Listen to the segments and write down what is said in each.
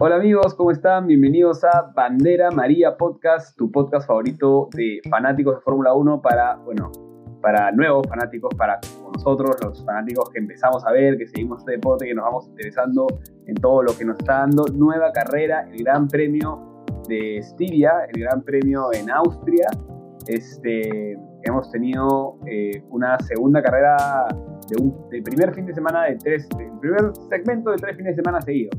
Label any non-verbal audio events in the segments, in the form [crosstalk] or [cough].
Hola amigos, ¿cómo están? Bienvenidos a Bandera María Podcast, tu podcast favorito de fanáticos de Fórmula 1 para, bueno, para nuevos fanáticos, para nosotros, los fanáticos que empezamos a ver, que seguimos este deporte, que nos vamos interesando en todo lo que nos está dando. Nueva carrera, el Gran Premio de Estiria, el Gran Premio en Austria. Este, hemos tenido eh, una segunda carrera de un, del primer fin de semana de tres, del primer segmento de tres fines de semana seguidos.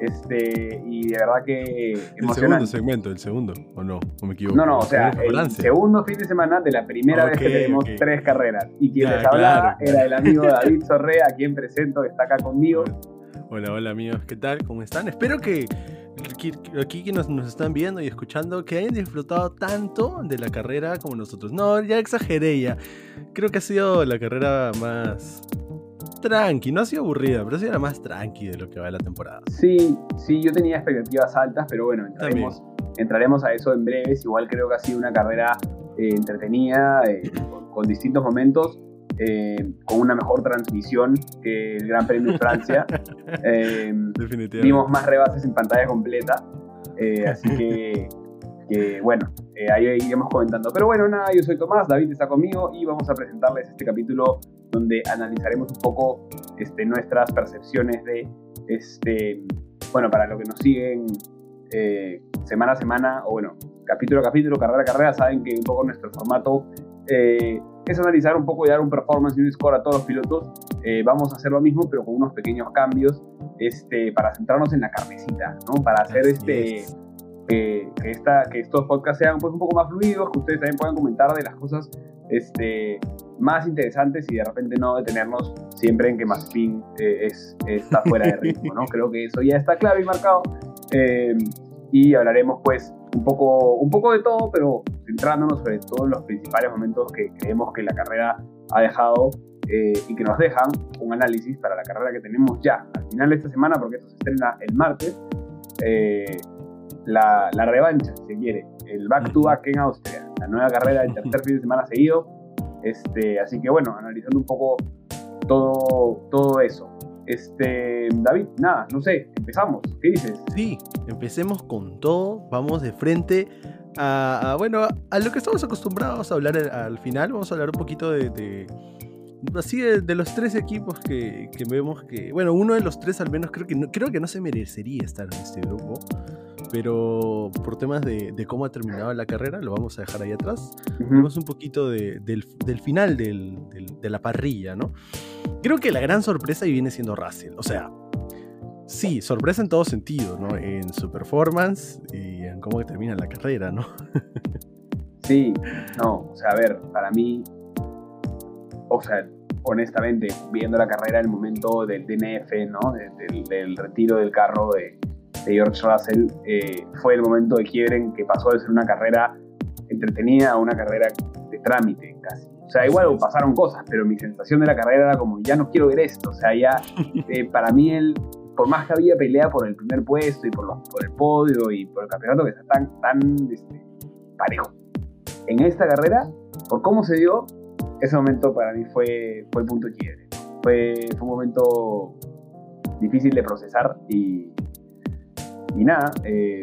Este, y de verdad que El segundo segmento, el segundo, ¿o no? ¿O me equivoco? No, no, o sea, el segundo fin de semana de la primera vez que tenemos tres carreras. Y quien les hablaba era el amigo [laughs] David Sorrea, a quien presento, que está acá conmigo. Hola, hola amigos, ¿qué tal? ¿Cómo están? Espero que aquí que nos, nos, están viendo y escuchando, que hayan disfrutado tanto de la carrera como nosotros. No, ya exageré ya. Creo que ha sido la carrera más tranqui, no ha sido aburrida, pero sí era más tranqui de lo que va la temporada. Sí, sí, yo tenía expectativas altas, pero bueno, entraremos, entraremos a eso en breves. Igual creo que ha sido una carrera eh, entretenida, eh, con, distintos momentos. Eh, con una mejor transmisión que el Gran Premio de Francia. [laughs] Definitivamente. Vimos más rebases en pantalla completa. así que que bueno, eh, ahí iremos comentando. Pero bueno, nada, yo soy Tomás, David está conmigo y vamos a presentarles este capítulo donde analizaremos un poco este, nuestras percepciones de, este, bueno, para los que nos siguen eh, semana a semana, o bueno, capítulo a capítulo, carrera a carrera, saben que un poco nuestro formato eh, es analizar un poco y dar un performance y un score a todos los pilotos. vamos a hacer lo mismo, pero con unos pequeños cambios este, para centrarnos en la carnecita, ¿no? Para hacer este que, esta, que estos podcasts sean pues, un poco más fluidos, que ustedes también puedan comentar de las cosas este, más interesantes y de repente no detenernos siempre en que Mazepin eh, es, está fuera de ritmo, ¿no? [laughs] Creo que eso ya está claro y marcado. Eh, y hablaremos pues un poco, un poco de todo, pero centrándonos sobre todo en los principales momentos que creemos que la carrera ha dejado eh, y que nos dejan un análisis para la carrera que tenemos ya al final de esta semana, porque esto se estrena el martes la, revancha, si se quiere, el back to back en Austria, la nueva carrera del tercer [laughs] fin de semana seguido. Este, así que bueno, analizando un poco todo, todo eso. Este, David, nada, no sé, empezamos. ¿Qué dices? Sí, empecemos con todo, vamos de frente a, bueno, a lo que estamos acostumbrados a hablar al final. Vamos a hablar un poquito de, así de, los tres equipos que, que, vemos que, bueno, uno de los tres al menos creo que no, creo que no se merecería estar en este grupo pero por temas de, cómo ha terminado la carrera, lo vamos a dejar ahí atrás. Vamos un poquito del, final de la parrilla, ¿no? Creo que la gran sorpresa ahí viene siendo Russell. O sea, sí, sorpresa en todo sentido, ¿no? En su performance y en cómo termina la carrera, ¿no? [laughs] sí, no, o sea, a ver, para mí, o sea, honestamente, viendo la carrera, el momento del DNF, ¿no? del retiro del carro de de George Russell eh, fue el momento de quiebre en que pasó de ser una carrera entretenida a una carrera de trámite casi. O sea, igual pasaron cosas, pero mi sensación de la carrera era como, ya no quiero ver esto. O sea, ya [laughs] eh, para mí, él, por más que había pelea por el primer puesto y por, los, por el podio y por el campeonato que está tan, tan este, parejo, en esta carrera, por cómo se dio, ese momento para mí fue, fue el punto de quiebre. Fue, fue un momento difícil de procesar y, y nada, eh,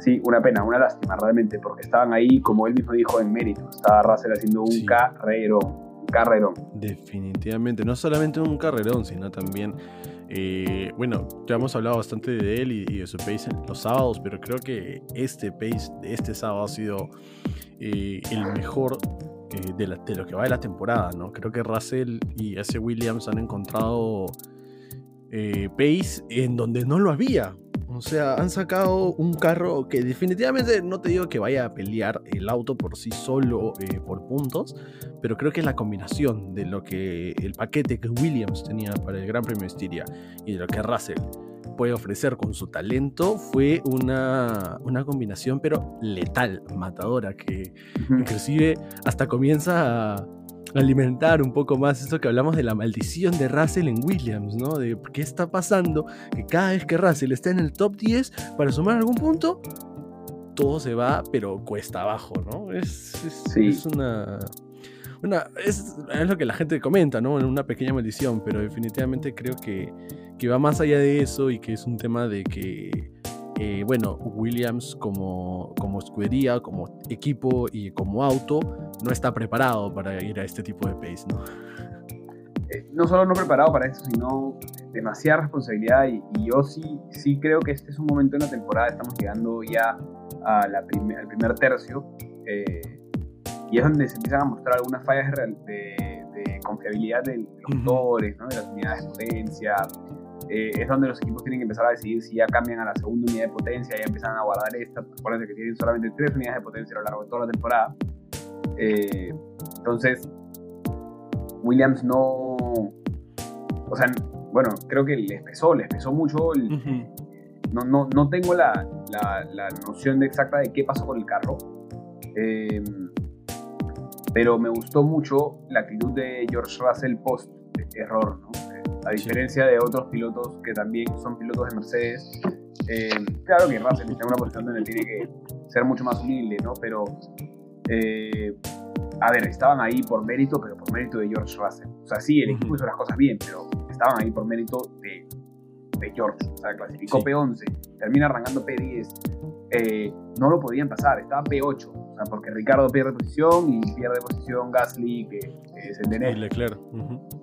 sí, una pena, una lástima realmente, porque estaban ahí, como él mismo dijo, en mérito. Estaba Russell haciendo un carrerón, un carrerón. Definitivamente, no solamente un carrerón, sino también... Eh, bueno, ya hemos hablado bastante de él y, de su pace los sábados, pero creo que este pace de este sábado ha sido eh, el mejor de, de, lo que va de la temporada, ¿no? Creo que Russell y ese Williams han encontrado pace en donde no lo había. O sea, han sacado un carro que definitivamente no te digo que vaya a pelear el auto por sí solo eh, por puntos, pero creo que la combinación de lo que el paquete que Williams tenía para el Gran Premio de Estiria y de lo que Russell puede ofrecer con su talento fue una, una combinación pero letal, matadora, que inclusive hasta comienza a alimentar un poco más eso que hablamos de la maldición de Russell en Williams, ¿no? De qué está pasando, que cada vez que Russell está en el top 10 para sumar algún punto, todo se va, pero cuesta abajo, ¿no? Es, es, una, Bueno, es, es, lo que la gente comenta, ¿no? Una pequeña maldición, pero definitivamente creo que, que va más allá de eso y que es un tema de que eh, bueno, Williams como, como escudería, como equipo y como auto, no está preparado para ir a este tipo de pace, ¿no? Eh, no solo no preparado para eso, sino demasiada responsabilidad y, yo sí, sí creo que este es un momento en la temporada, estamos llegando ya a la al primer tercio eh, y es donde se empiezan a mostrar algunas fallas de, confiabilidad de los motores, ¿no? de las unidades de potencia, eh, es donde los equipos tienen que empezar a decidir si ya cambian a la segunda unidad de potencia, ya empiezan a guardar esta. Acuérdense que tienen solamente tres unidades de potencia a lo largo de toda la temporada. Eh, entonces, Williams no. O sea, bueno, creo que les pesó, les pesó mucho. no, no, no, tengo la, la, noción de exacta de qué pasó con el carro. Eh, pero me gustó mucho la actitud de George Russell post error, ¿no? A diferencia de otros pilotos que también son pilotos de Mercedes. Eh, claro que Russell está en una posición donde tiene que ser mucho más humilde, ¿no? Pero, eh, a ver, estaban ahí por mérito, pero por mérito de George Russell. O sea, sí, el equipo hizo las cosas bien, pero estaban ahí por mérito de, de George. O sea, clasificó P11, termina arrancando P10. Eh, no lo podían pasar, estaba P8. O sea, porque Ricardo pierde posición y pierde posición Gasly, que, es el de Y Leclerc.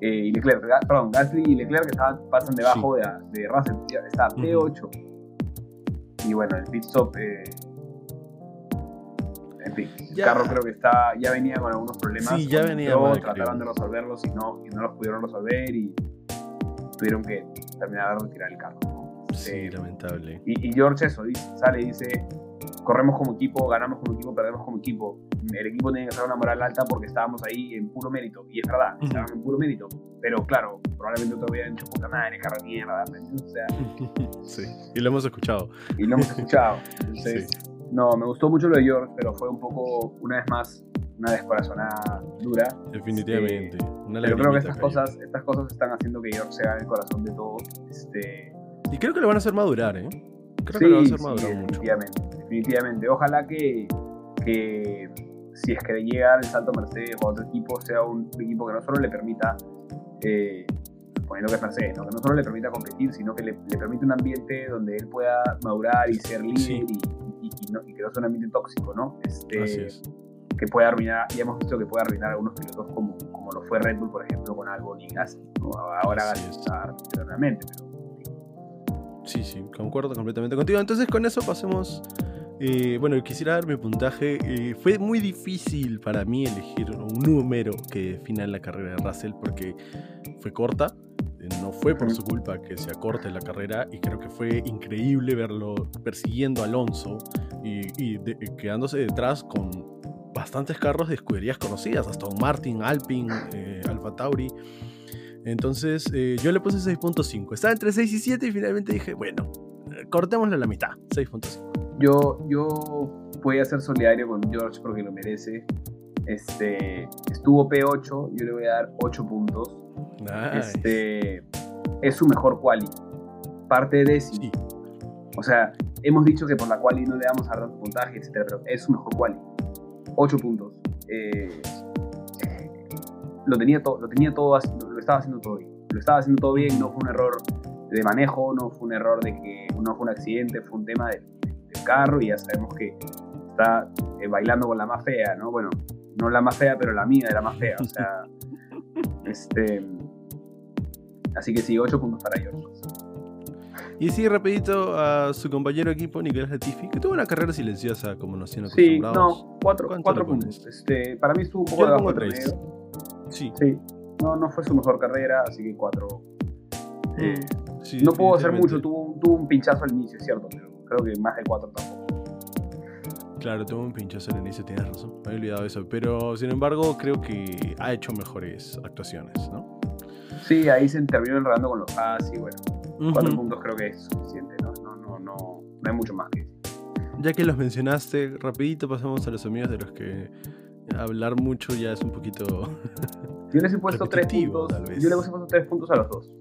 Eh, y Leclerc, perdón, Gasly y Leclerc que estaban, pasan debajo de, de Russell. Está P8. Y bueno, el pit stop. Eh, en fin, el carro creo que está, ya venía con algunos problemas. Sí, ya venía. trataron de resolverlos y no, y no los pudieron resolver y tuvieron que terminar de retirar el carro. Sí, eh, lamentable. Y, y, George eso, dice, sale y dice, corremos como equipo, ganamos como equipo, perdemos como equipo. El equipo tiene que hacer una moral alta porque estábamos ahí en puro mérito. Y es verdad, estábamos en puro mérito. Pero claro, probablemente otro hubieran hecho puta madre, carro mierda. O sea, [laughs] sí, y lo hemos escuchado. Y lo hemos escuchado. Entonces, [laughs] no, me gustó mucho lo de George, pero fue un poco, una vez más, una descorazonada dura. Definitivamente. Este, pero creo que estas cosas, estas cosas están haciendo que George sea el corazón de todos. Este, y creo que lo van a hacer madurar, ¿eh? Creo que lo van a hacer madurar definitivamente, mucho. Definitivamente. Ojalá que, que si es que llega el salto Mercedes o otro equipo, sea un equipo que no solo le permita, eh, suponiendo que es Mercedes, ¿no? que no solo le permita competir, sino que le, le permite un ambiente donde él pueda madurar y ser líder y, y, y, que no sea un ambiente tóxico, ¿no? Este, Así es que puede arruinar, ya hemos visto que puede arruinar algunos pilotos como, como lo fue Red Bull, por ejemplo, con Albon y Gasly. Ahora Gasly está realmente, pero Sí, sí, concuerdo completamente contigo. Entonces con eso pasemos... Eh, bueno, quisiera dar mi puntaje. Eh, fue muy difícil para mí elegir un número que defina la carrera de Russell porque fue corta. Eh, no fue por su culpa que se acorte la carrera y creo que fue increíble verlo persiguiendo a Alonso y, quedándose detrás con bastantes carros de escuderías conocidas, hasta un Martin, Alpine, Alfa Tauri. Entonces eh, yo le puse 6.5. Estaba entre 6 y 7 y finalmente dije, bueno, cortémosle la mitad, 6.5. Yo, yo voy a ser solidario con George porque lo merece. Este, estuvo P8, yo le voy a dar 8 puntos. Este, es su mejor quali. Parte de décimo. O sea, hemos dicho que por la quali no le damos a dar puntaje, etc. Pero es su mejor quali. 8 puntos. Eh, lo tenía todo, lo tenía todo, lo estaba haciendo todo bien. Lo estaba haciendo todo bien, no fue un error de manejo, no fue un error de que no fue un accidente, fue un tema del, carro y ya sabemos que está eh, bailando con la más fea, ¿no? Bueno, no la más fea, pero la mía de la más fea, o sea, [laughs] este, así que sí, 8 puntos para George. Y sí, rapidito a su compañero de equipo, Nicolás Latifi, que tuvo una carrera silenciosa, como nos tienen acostumbrados. Sí, no, 4 puntos. Este, para mí estuvo un poco de abajo Sí. Sí. No, no fue su mejor carrera, así que cuatro. Eh, no pudo hacer mucho, tuvo, tuvo, un pinchazo al inicio, es cierto, pero creo que más de cuatro tampoco. Claro, tuvo un pinchazo al inicio, tienes razón, me había olvidado eso. Pero sin embargo, creo que ha hecho mejores actuaciones, ¿no? Sí, ahí se terminó enredando con los As y bueno, cuatro puntos creo que es suficiente, ¿no? No, no, no, no hay mucho más que decir. Ya que los mencionaste, rapidito pasamos a los amigos de los que hablar mucho ya es un poquito. [laughs] Yo les he puesto tres puntos. Yo les he puesto tres puntos a los dos.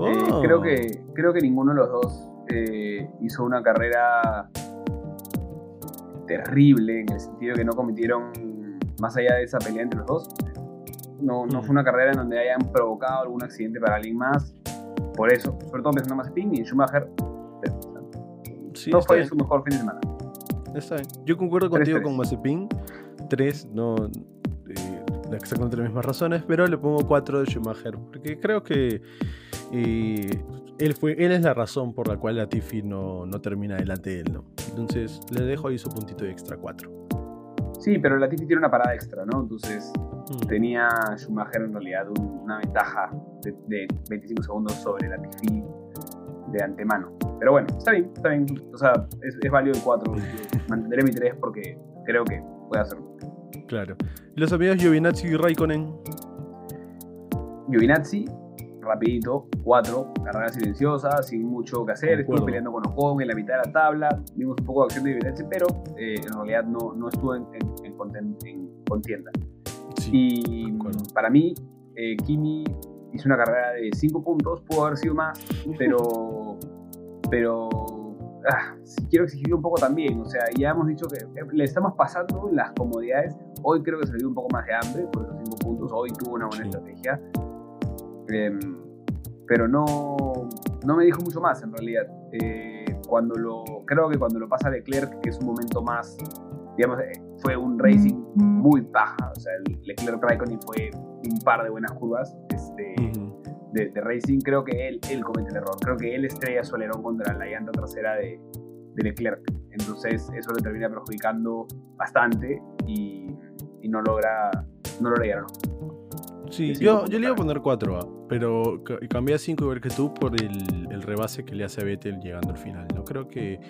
Eh, oh. creo, que, creo que ninguno de los dos eh, hizo una carrera terrible en el sentido de que no cometieron más allá de esa pelea entre los dos, no, no fue una carrera en donde hayan provocado algún accidente para alguien más. Por eso, sobre todo pensando en Mazepin y en Schumacher, Sí, no fue bien, su mejor fin de semana. está bien. Yo concuerdo contigo 3-3. con Mazepin. 3, no eh, exactamente las mismas razones, pero le pongo 4 de Schumacher, porque creo que eh, él, fue, él es la razón por la cual Latifi no, no termina delante de él, ¿no? Entonces le dejo ahí su puntito de extra 4. Sí, pero Latifi tiene una parada extra, ¿no? Entonces Mm. tenía Schumacher en realidad un- una ventaja de, de 25 segundos sobre Latifi de antemano. Pero bueno, está bien, está bien. O sea, es, es válido el 4. [laughs] Mantendré mi 3 porque creo que puede hacerlo. Claro. ¿Y los amigos Giovinazzi y Raikkonen? Giovinazzi, rapidito, 4, carrera silenciosa, sin mucho que hacer, estuvo peleando con Ocon en la mitad de la tabla, vimos un poco de acción de Giovinazzi, pero eh, en realidad no, no estuvo en, en- en conten- en contienda. Sí. Y para mí, eh, Kimi hizo una carrera de 5 puntos, pudo haber sido más, pero, pero ah, quiero exigirle un poco también. O sea, ya hemos dicho que eh, le estamos pasando las comodidades. Hoy creo que se le dio un poco más de hambre por esos 5 puntos. Hoy tuvo una buena Sí. estrategia. Em, pero no, no me dijo mucho más en realidad. Eh, cuando lo, creo que cuando lo pasa Leclerc, que es un momento más, digamos, eh, fue un racing muy paja. O sea, el Leclerc Raikkonen fue un par de buenas curvas este, Ujú. De, de racing. Creo que él, él comete el error. Creo que él estrella su alerón contra la llanta trasera de, de Leclerc. Entonces, eso le termina perjudicando bastante y, y no logra, no logra llegar. Sí, yo, yo le iba a poner 4 a pero ca- cambié a 5 igual que tú por el, el rebase que le hace a Vettel llegando al final. No creo que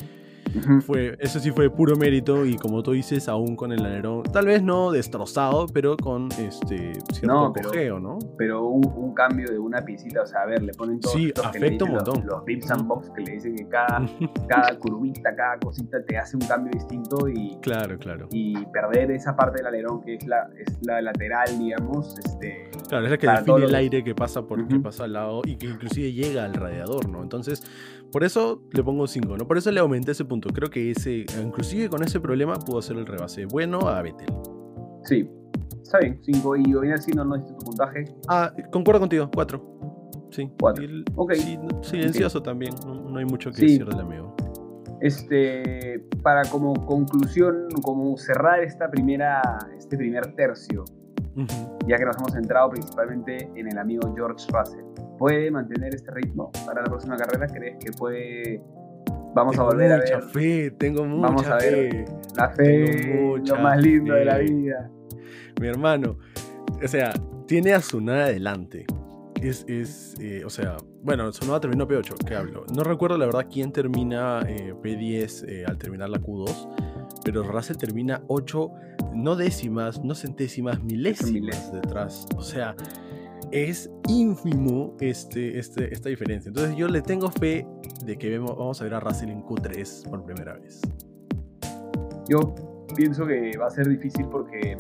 Fue, eso sí fue puro mérito y como tú dices, aún con el alerón, tal vez no destrozado, pero con este cierto No, pero- cojeo, ¿no? pero un, un cambio de una piecita, o sea, a ver, le ponen todos Sí, estos que le un dicen los- montón. Los, Bips and Box que le dicen que cada, [laughs] cada curvita, cada cosita te hace un cambio distinto y, Claro, claro. y perder esa parte del alerón que es la, es la lateral, digamos, este, Claro, es la que define el que- aire que pasa por que Ujú. pasa al lado y que inclusive llega al radiador, ¿no? Entonces, por eso le pongo 5, ¿no? Por eso le aumenté ese punto. Creo que ese, inclusive con ese problema, pudo hacer el rebase bueno a Vettel. sí, está bien, 5 y Giovinazzi no, no necesito tu puntaje, Ah, concuerdo contigo, 4. Sí. Cuatro. Y el- Ok. sí, no- silencioso también, no, no hay mucho que Sí. decir del amigo. este, para como conclusión, como cerrar esta primera, este primer tercio, ya que nos hemos centrado principalmente en el amigo George Russell. ¿Puede mantener este ritmo para la próxima carrera? ¿Crees que puede... Vamos Tengo a volver a mucha ver fe, tengo mucha Vamos a ver. fe. la fe, lo más lindo de la vida? Mi hermano, o sea, tiene a Tsunoda adelante. Es, es eh, o sea, bueno, Tsunoda terminó P8, ¿qué hablo? No recuerdo la verdad quién termina eh, P10 eh, al terminar la Q2, pero Russell termina 8, no décimas, no centésimas, milésimas. detrás. O sea, es ínfimo este, este, esta diferencia. Entonces yo le tengo fe de que vemos, vamos a ver a Russell en Q3 por primera vez. Yo pienso que va a ser difícil porque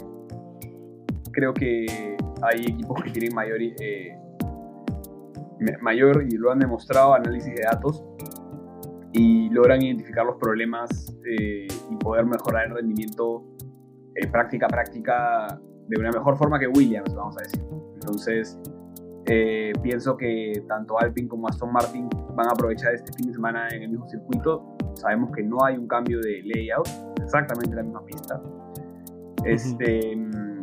creo que hay equipos que tienen mayor, eh, mayor y lo han demostrado, análisis de datos y logran identificar los problemas eh, y poder mejorar el rendimiento eh, práctica práctica de una mejor forma que Williams, vamos a decir. Entonces, eh, pienso que tanto Alpine como Aston Martin van a aprovechar este fin de semana en el mismo circuito. Sabemos que no hay un cambio de layout, exactamente la misma pista. Este, mm,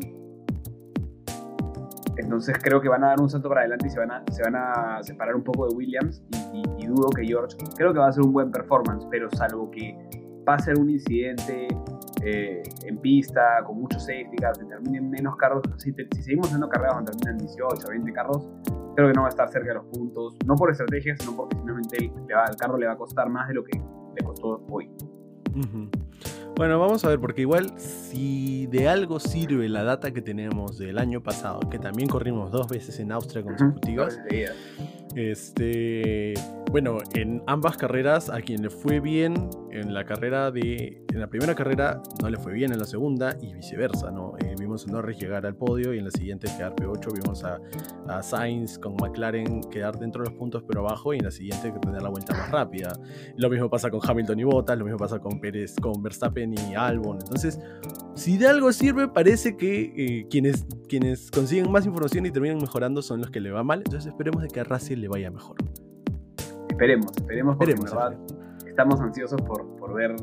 entonces creo que van a dar un salto para adelante y se van a, se van a separar un poco de Williams y, y- y dudo que George, creo que va a ser un buen performance, pero salvo que pase un incidente eh, en pista con muchos safety cars, que terminen menos carros, si, te- si seguimos haciendo carreras donde terminan 18, 20 carros, creo que no va a estar cerca de los puntos, no por estrategia, sino porque va- al carro le va a costar más de lo que le costó hoy. Bueno, vamos a ver, porque igual si de algo sirve la data que tenemos del año pasado, que también corrimos dos veces en Austria consecutivas, este, bueno, en ambas carreras a quien le fue bien en la carrera de, en la primera carrera no le fue bien en la segunda y viceversa, ¿no? Eh, vimos a Norris llegar al podio y en la siguiente quedar P8, vimos a, Sainz con McLaren quedar dentro de los puntos pero abajo y en la siguiente tener la vuelta más rápida. Lo mismo pasa con Hamilton y Bottas, lo mismo pasa con Pérez, con Verstappen y Albon. Entonces, si de algo sirve, parece que eh, quienes, quienes consiguen más información y terminan mejorando son los que le va mal. Entonces esperemos de que a Russell le vaya mejor. Esperemos, esperemos, porque esperemos, verdad estamos ansiosos por, por ver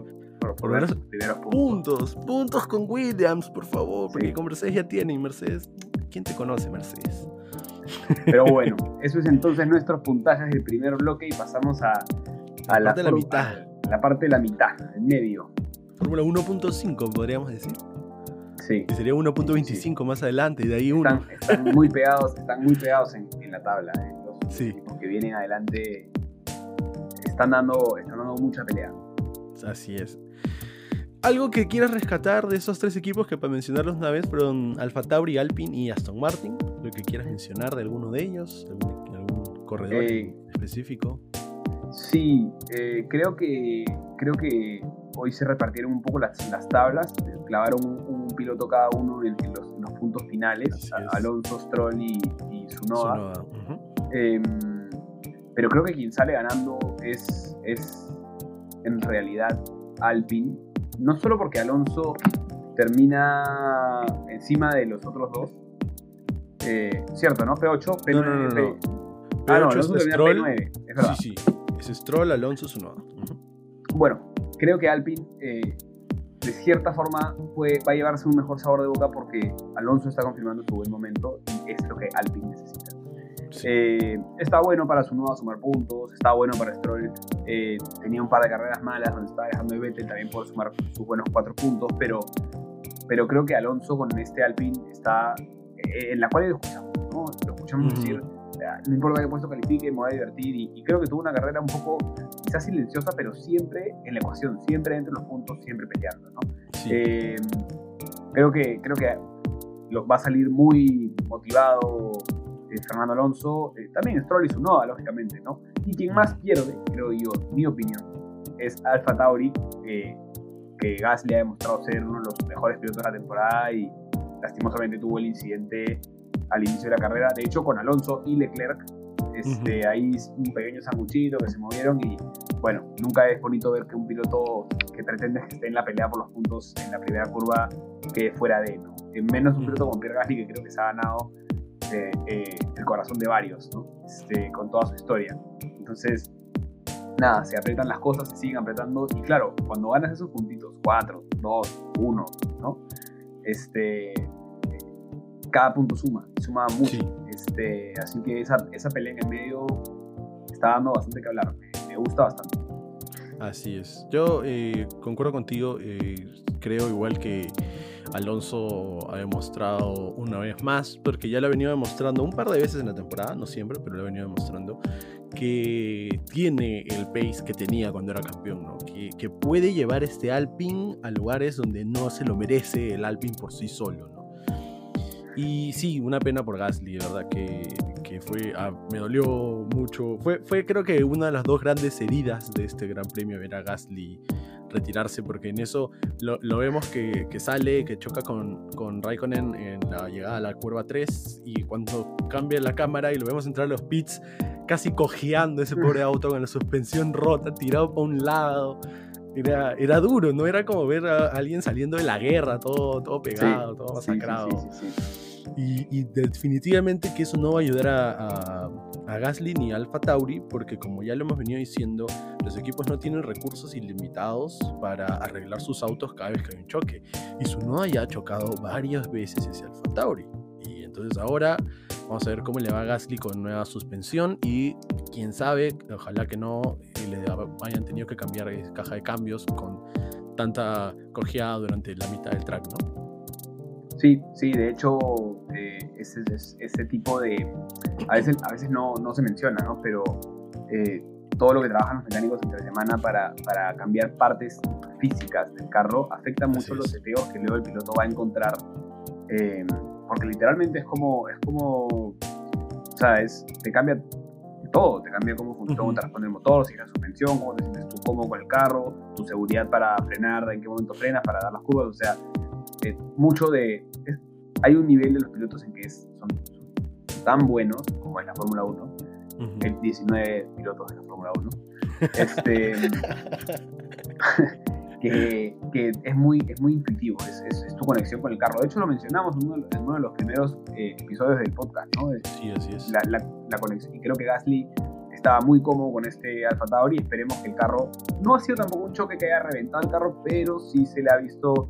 por, ver los primeros puntos. puntos. con Williams, por favor, porque con Mercedes ya tiene y Mercedes, ¿quién te conoce Mercedes? Pero [laughs] bueno, eso es entonces nuestros puntajes del primer bloque y pasamos a, a la, parte de la mitad. La parte de la mitad, el medio. Fórmula 1.5 podríamos decir. Sí. Que sería 1.25 más adelante y de ahí uno. Están, muy pegados, están muy pegados en, la tabla. Eh. Los sí. que vienen adelante están dando, están dando mucha pelea. Así es. Algo que quieras rescatar de esos tres equipos que para mencionarlos una vez fueron Alfa Tauri, Alpine y Aston Martin. Lo que quieras mencionar de alguno de ellos, algún, corredor eh, específico. Sí, eh, creo que creo que hoy se repartieron un poco las, las tablas, clavaron un, piloto cada uno en, los, puntos finales, Alonso, Stroll y, y Sunoda. Em, pero creo que quien sale ganando es, es en realidad Alpine no solo porque Alonso termina encima de los otros dos, eh, cierto, ¿no? P8, P9. No, no, no, P... Ah, no, Alonso termina P9, es verdad. Sí, sí, es Stroll, Alonso es uno. Bueno, creo que Alpine eh, de cierta forma va a llevarse un mejor sabor de boca porque Alonso está confirmando su buen momento y es lo que Alpine necesita. Eh, está bueno para su nuevo sumar puntos, está bueno para Stroll. Eh, tenía un par de carreras malas donde estaba dejando de Vettel también por sumar sus buenos cuatro puntos, pero, pero creo que Alonso con este Alpine está eh, en la cual lo escuchamos, ¿no? Lo escuchamos decir, no importa qué puesto califique, me voy a divertir y, creo que tuvo una carrera un poco quizás silenciosa, pero siempre en la ecuación, siempre entre los puntos, siempre peleando, ¿no? creo que creo que va a salir muy motivado Fernando Alonso, eh, también Stroll y su Noda, lógicamente, ¿no? Y quien más pierde, creo yo, mi opinión, es Alfa Tauri, eh, que Gasly ha demostrado ser uno de los mejores pilotos de la temporada y lastimosamente tuvo el incidente al inicio de la carrera, de hecho con Alonso y Leclerc, este, ahí un pequeño sanguchito que se movieron y bueno, nunca es bonito ver que un piloto que pretende que esté en la pelea por los puntos en la primera curva que fuera de, ¿no? Menos un piloto como Pierre Gasly que creo que se ha ganado eh, el corazón de varios, este, con toda su historia. Entonces, nada, se aprietan las cosas, se siguen apretando y claro, cuando ganas esos puntitos, 4, 2, 1, ¿no? Este, cada punto suma, suma mucho. Este, así que esa, esa pelea en el medio está dando bastante que hablar, me, gusta bastante. Así es. Yo eh, concuerdo contigo, eh, creo igual que Alonso ha demostrado una vez más, porque ya lo ha venido demostrando un par de veces en la temporada, no siempre, pero lo ha venido demostrando, que tiene el pace que tenía cuando era campeón, ¿no? que, que, puede llevar este Alpine a lugares donde no se lo merece el Alpine por sí solo. ¿no? Y sí, una pena por Gasly, de verdad que, que fue, ah, me dolió mucho. Fue, fue creo que una de las dos grandes heridas de este Gran Premio ver a Gasly retirarse, porque en eso lo, lo vemos que, que, sale, que choca con, con Raikkonen en la llegada a la curva 3 y cuando cambia la cámara y lo vemos entrar a los pits casi cojeando ese pobre [laughs] auto con la suspensión rota, tirado por un lado. Era, era duro, no era como ver a alguien saliendo de la guerra, todo, todo pegado, todo masacrado. Y, definitivamente que eso no va a ayudar a, Gasly ni a Alfa Tauri, porque como ya lo hemos venido diciendo, los equipos no tienen recursos ilimitados para arreglar sus autos cada vez que hay un choque. Y su Noda ya ha chocado varias veces ese Alfa Tauri. Y entonces ahora vamos a ver cómo le va a Gasly con nueva suspensión y quién sabe, ojalá que no le hayan tenido que cambiar caja de cambios con tanta cojeada durante la mitad del track, ¿no? Sí, sí, de hecho, eh, ese, ese, tipo de... A veces, a veces no, no se menciona, ¿no? Pero eh, todo lo que trabajan los mecánicos entre semana para, para cambiar partes físicas del carro afecta mucho los seteos que luego el piloto va a encontrar. Eh, porque literalmente es como, es como, ¿sabes? Te cambia todo, te cambia cómo funciona, cómo te responde el motor, si es la suspensión, cómo te sientes tú cómodo con el carro, tu seguridad para frenar, en qué momento frenas, para dar las curvas, o sea, eh, mucho de... hay un nivel de los pilotos en que son, tan buenos como en la Fórmula 1, el 19 pilotos de la Fórmula 1, [laughs] este, [laughs] que, que, es, muy, es muy intuitivo, es, es, tu conexión con el carro. De hecho, lo mencionamos en uno, en uno de los primeros eh, episodios del podcast, ¿no? Sí, así es. La, la, la, conexión. Y creo que Gasly estaba muy cómodo con este Alfa Tauri. Esperemos que el carro no ha sido tampoco un choque que haya reventado el carro, pero sí se le ha visto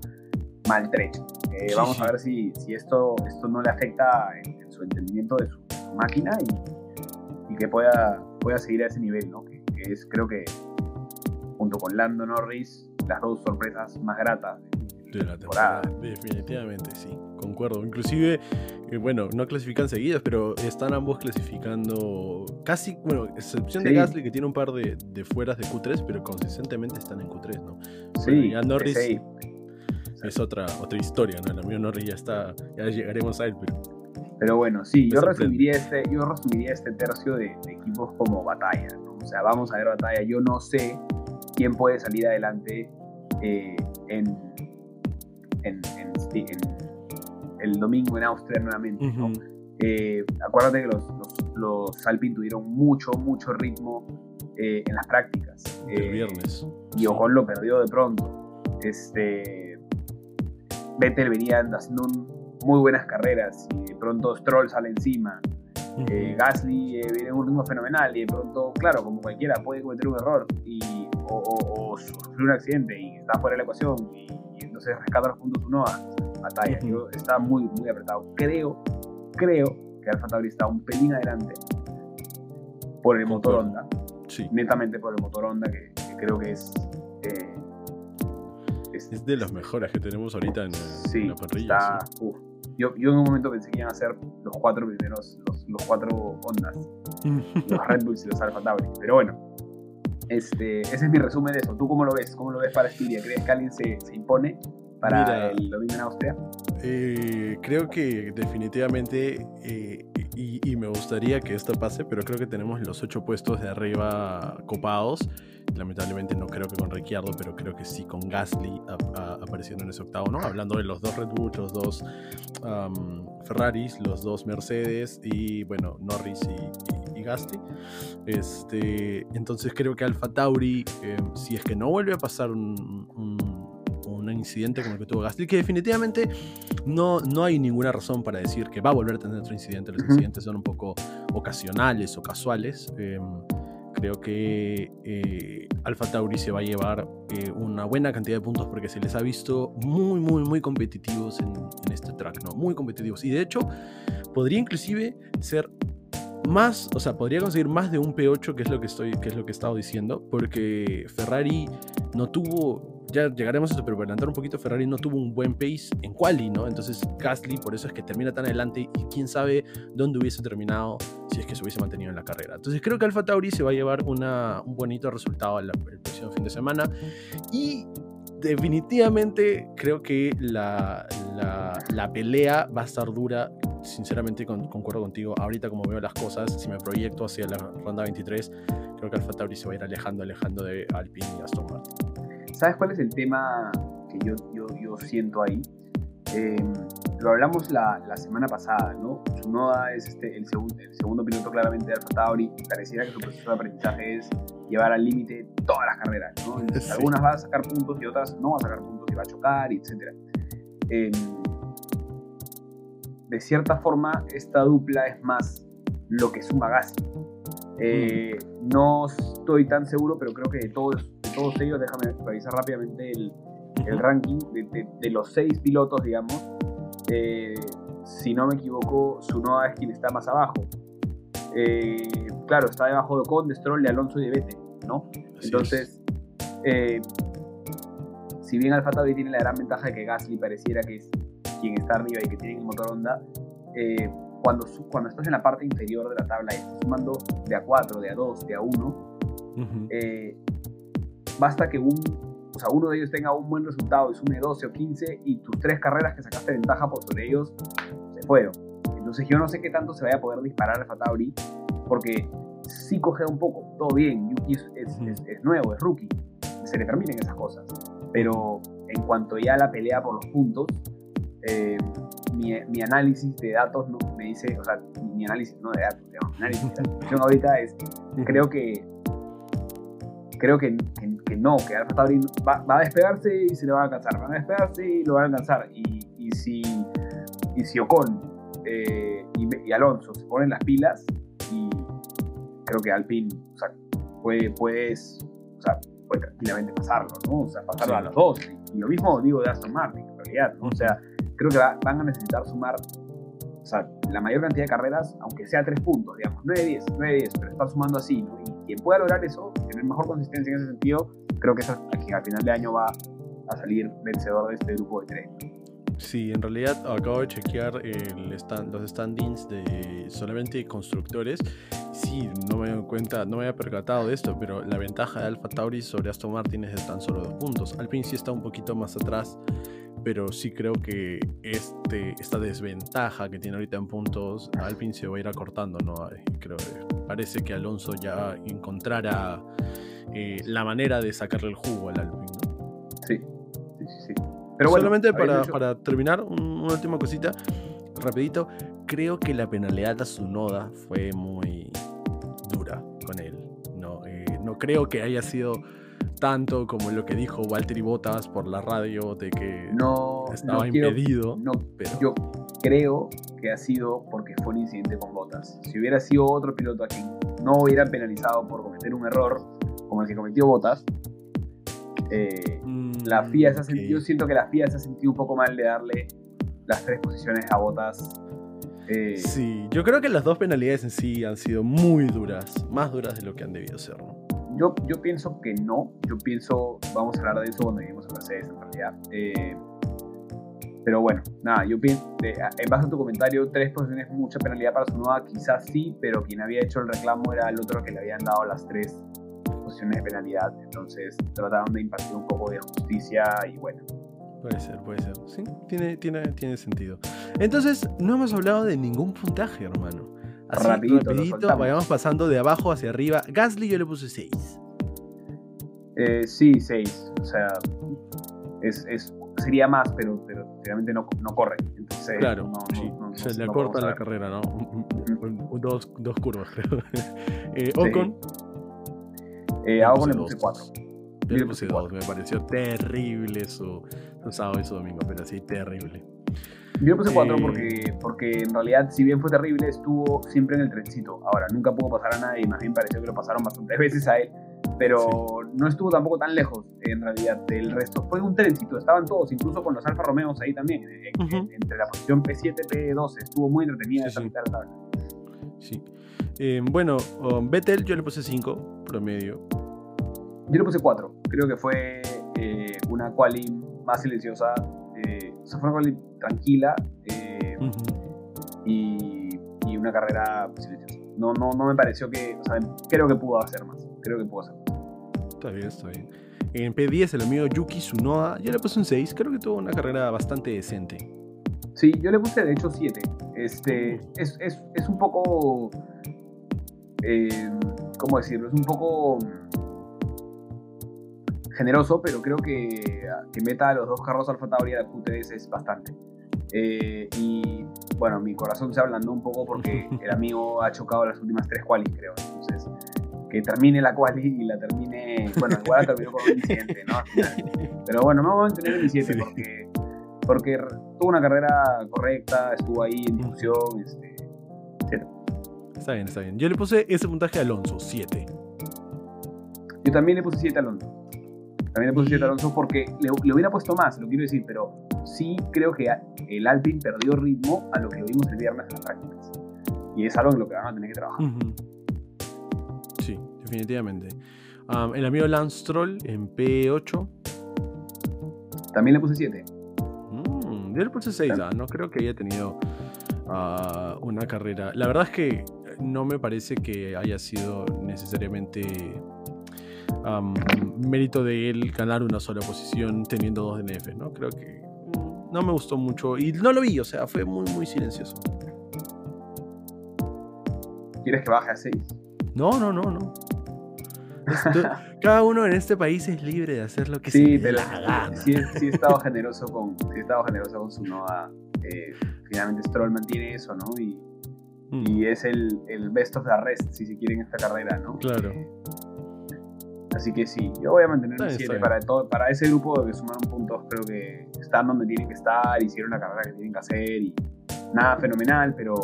maltrecho. Eh, sí, vamos sí. a ver si, si esto, esto no le afecta en, en su entendimiento de su, máquina y, y, que pueda, pueda seguir a ese nivel, ¿no? Que, que, es, creo que, junto con Lando Norris, las dos sorpresas más gratas de la temporada. Definitivamente, sí, concuerdo. Inclusive, eh, bueno, no clasifican seguidas, pero están ambos clasificando casi, bueno, excepción sí. de Gasly que tiene un par de, de, fueras de Q3, pero consistentemente están en Q3, ¿no? Sí. Norris sí. Es otra, otra historia, ¿no? El amigo Norris ya está, ya llegaremos a él, pero... Pero bueno, sí, yo resumiría, este, yo resumiría este tercio de, de equipos como batalla, ¿no? O sea, vamos a ver batalla. Yo no sé quién puede salir adelante eh, en, en, en, en, el domingo en Austria nuevamente. Uh -huh. ¿no? eh, acuérdate que los, los, los, Alpine tuvieron mucho, mucho ritmo eh, en las prácticas. El viernes. Y Ocon lo perdió de pronto. Este, Vettel venía haciendo un, muy buenas carreras y de pronto Stroll sale encima. Eh, Gasly eh, viene en un ritmo fenomenal y de pronto, claro, como cualquiera puede cometer un error y, o, o, o sufrir un accidente y está fuera de la ecuación y, y entonces rescata los puntos uno a batalla. Está muy, muy apretado. Creo, creo que Alfa Tauri está un pelín adelante por el motor Honda. Sí. Netamente por el motor Honda, que, que creo que es, es, es. de las mejores que tenemos ahorita en, sí, en la parrilla. Está, sí. uf, yo, yo, en un momento pensé que iban a ser los cuatro primeros, los, los cuatro Hondas, [laughs] los Red Bulls y los Alfa Tauri. Pero bueno, este, ese es mi resumen de eso. ¿Tú cómo lo ves? ¿Cómo lo ves para Estiria? ¿Crees que alguien se, se impone para Mira, el domingo en Austria? Eh, creo que definitivamente, eh, y, me gustaría que esto pase, pero creo que tenemos los ocho puestos de arriba copados. Lamentablemente no creo que con Ricciardo, pero creo que sí con Gasly apareciendo en ese octavo, ¿no? Hablando de los dos Red Bull, los dos Ferraris, los dos Mercedes y, bueno, Norris y, y, Gasly. Este, entonces creo que Alfa Tauri, eh, si es que no vuelve a pasar un incidente como el que tuvo Gasly, que definitivamente no, no hay ninguna razón para decir que va a volver a tener otro incidente. Los uh -huh. incidentes son un poco ocasionales o casuales. Eh, creo que eh, Alfa Tauri se va a llevar eh, una buena cantidad de puntos porque se les ha visto muy, muy, muy competitivos en, en este track, ¿no? Muy competitivos. Y de hecho, podría inclusive ser más, o sea, podría conseguir más de un P8, que es lo que estoy, que es lo que he estado diciendo, porque Ferrari no tuvo, ya llegaremos a eso, pero para adelantar un poquito, Ferrari no tuvo un buen pace en quali, ¿no? Entonces Gasly por eso es que termina tan adelante y quién sabe dónde hubiese terminado si es que se hubiese mantenido en la carrera. Entonces creo que Alfa Tauri se va a llevar una, un bonito resultado el, próximo fin de semana y definitivamente creo que la, la, pelea va a estar dura sinceramente con, concuerdo contigo. Ahorita, como veo las cosas, si me proyecto hacia la ronda 23, creo que Alfa Tauri se va a ir alejando, alejando de Alpine y Aston Martin. ¿Sabes cuál es el tema que yo, yo, yo siento ahí? Eh, lo hablamos la, la, semana pasada, ¿no? Tsunoda es este, el, segundo, el segundo piloto claramente de Alfa Tauri y pareciera que su proceso de aprendizaje es llevar al límite todas las carreras, ¿no? Entonces, sí. Algunas va a sacar puntos y otras no va a sacar puntos y va a chocar, etc. Eh, de cierta forma, esta dupla es más lo que suma Gasly. Eh, mm. No estoy tan seguro, pero creo que de todos, todos ellos, déjame revisar rápidamente el, el ranking de, de, de, los seis pilotos, digamos. Eh, si no me equivoco, Sunoda es quien está más abajo. Eh, claro, está debajo de Ocon, de Stroll, de Alonso y de Vettel, ¿no? Entonces, eh, si bien Alfa Tauri tiene la gran ventaja de que Gasly pareciera que es quien está arriba y que tiene el motor Honda, cuando, cuando estás en la parte inferior de la tabla y estás sumando de a 4, de a 2, de a 1, uh -huh. Basta que un, o sea, uno de ellos tenga un buen resultado y sume 12 o 15 y tus tres carreras que sacaste ventaja por sobre ellos se fueron. Entonces yo no sé qué tanto se vaya a poder disparar a Fatauri porque sí coge un poco, todo bien, Yuki es, es, es, es nuevo, es rookie, se le permiten esas cosas, pero en cuanto ya a la pelea por los puntos, eh, mi, mi, análisis de datos no, me dice, o sea, mi análisis no de datos, digamos, mi análisis de la [laughs] situación ahorita es, creo que creo que, que, no, que Alfa va, va, a despegarse y se le va a alcanzar, va a despegarse y lo va a alcanzar. Y, y si, y si Ocon eh, y, Alonso se ponen las pilas, y creo que Alpine o sea, puede, puedes, o sea, puede tranquilamente pasarlo, ¿no? O sea, pasarlo a los dos. Y, lo mismo digo de Aston Martin, en realidad, ¿no? O sea, creo que van a necesitar sumar o sea, la mayor cantidad de carreras, aunque sea tres puntos, digamos, 9-10, 9-10, pero estar sumando así, ¿no? Quien pueda lograr eso, tener mejor consistencia en ese sentido, creo que es quien al final de año va a salir vencedor de este grupo de tres. Sí, en realidad acabo de chequear el stand, los standings de solamente constructores. Sí, no me doy cuenta, no me había percatado de esto, pero la ventaja de Alfa Tauri sobre Aston Martin es de tan solo dos puntos. Alpine sí está un poquito más atrás, pero sí creo que este, esta desventaja que tiene ahorita en puntos, Alpine se va a ir acortando, ¿no? Creo que parece que Alonso ya encontrara eh, la manera de sacarle el jugo al Alpine, ¿no? Sí, sí, sí. Pero Solamente para, para, terminar, una última cosita, rapidito, creo que la penalidad a su noda fue muy dura con él. No, eh, no creo que haya sido tanto como lo que dijo Walter y Bottas por la radio de que no, estaba impedido. no, pero... Yo creo que ha sido porque fue un incidente con Bottas. Si hubiera sido otro piloto aquí, no hubiera penalizado por cometer un error como el que cometió Bottas. Eh, la mm, FIA se ha sentido, siento que la FIA se ha sentido un poco mal de darle las tres posiciones a Bottas. Eh, sí, yo creo que las dos penalidades en sí han sido muy duras, más duras de lo que han debido ser, ¿no? Yo, pienso que no, yo pienso, vamos a hablar de eso cuando lleguemos a Mercedes en realidad. Eh, pero bueno, nada, yo pienso, en base a tu comentario, tres posiciones mucha penalidad para su nueva, quizás sí, pero quien había hecho el reclamo era el otro que le habían dado las tres posiciones de penalidad. Entonces trataron de impartir un poco de justicia y bueno. Puede ser, puede ser. Sí, tiene, tiene, tiene sentido. Entonces, no hemos hablado de ningún puntaje, hermano. Así, rapidito, vayamos pasando de abajo hacia arriba. Gasly yo le puse 6. Eh, sí, 6. O sea, es, es, sería más, pero, pero realmente no, no corre. Entonces, claro, se le corta la carrera, ¿no? dos, dos, curvas, creo. [laughs] eh, Ocon. Eh, a Ocon le puse 4. Yo le puse 2, me pareció terrible su, su sábado y su domingo, pero sí, terrible. Yo puse 4 porque, porque en realidad, si bien fue terrible, estuvo siempre en el trencito. Ahora, nunca pudo pasar a nadie, más bien pareció que lo pasaron bastantes [laughs] veces a él, pero no estuvo tampoco tan lejos en realidad del resto. Fue un trencito, estaban todos, incluso con los Alfa Romeos ahí también, entre la posición P7 y P12. Estuvo muy entretenida esa mitad de la tabla. Sí. Eh, bueno, um, Vettel yo le puse 5 promedio. Yo le puse 4. Creo que fue eh, una quali más silenciosa fue una tranquila eh, y, y, una carrera silenciosa. No, no, no me pareció que, o sea, creo que pudo hacer más. Creo que pudo hacer más. Está bien, está bien. En P10 el amigo Yuki Tsunoda, yo le puse un 6, creo que tuvo una carrera bastante decente. Sí, yo le puse de hecho 7. Este, es, es, es un poco, eh, ¿cómo decirlo? Es un poco generoso, pero creo que, que meta a los dos carros Alfa Tauri la QTS es bastante. Eh, y bueno, mi corazón se ablandó un poco porque [laughs] el amigo ha chocado las últimas tres qualis, creo. Entonces, que termine la quali y la termine. Bueno, igual la terminó con un incidente, ¿no? Pero bueno, no vamos a mantener el incidente porque, porque tuvo una carrera correcta, estuvo ahí en discusión, este, Está bien, está bien. Yo le puse ese puntaje a Alonso, 7. Yo también le puse 7 a Alonso. También le puse 7 a Alonso porque le, hubiera puesto más, lo quiero decir, pero sí creo que el Alpine perdió ritmo a lo que lo vimos el viernes en las prácticas. Y es algo en lo que van a tener que trabajar. Sí, definitivamente. el amigo Lance Troll en P8. También le puse 7. Mm, yo le puse 6, ¿ah? no creo que haya tenido ah, una carrera. La verdad es que no me parece que haya sido necesariamente mérito de él ganar una sola posición teniendo dos DNF, ¿no? Creo que no me gustó mucho y no lo vi, o sea, fue muy, muy silencioso. ¿Quieres que baje a 6? No, no, no, no. [laughs] cada uno en este país es libre de hacer lo que sí, se le la gana. Sí, sí, he estado [laughs] generoso con, sí he estado generoso con su Noda. Eh, finalmente Stroll mantiene eso, ¿no? Y, mm. y es el, el, best of the rest, si se quiere, en esta carrera, ¿no? Claro. Eh, Así que sí, yo voy a mantener un 7 para, todo, para ese grupo que sumaron puntos. Creo que están donde tienen que estar, hicieron la carrera que tienen que hacer y nada fenomenal, pero,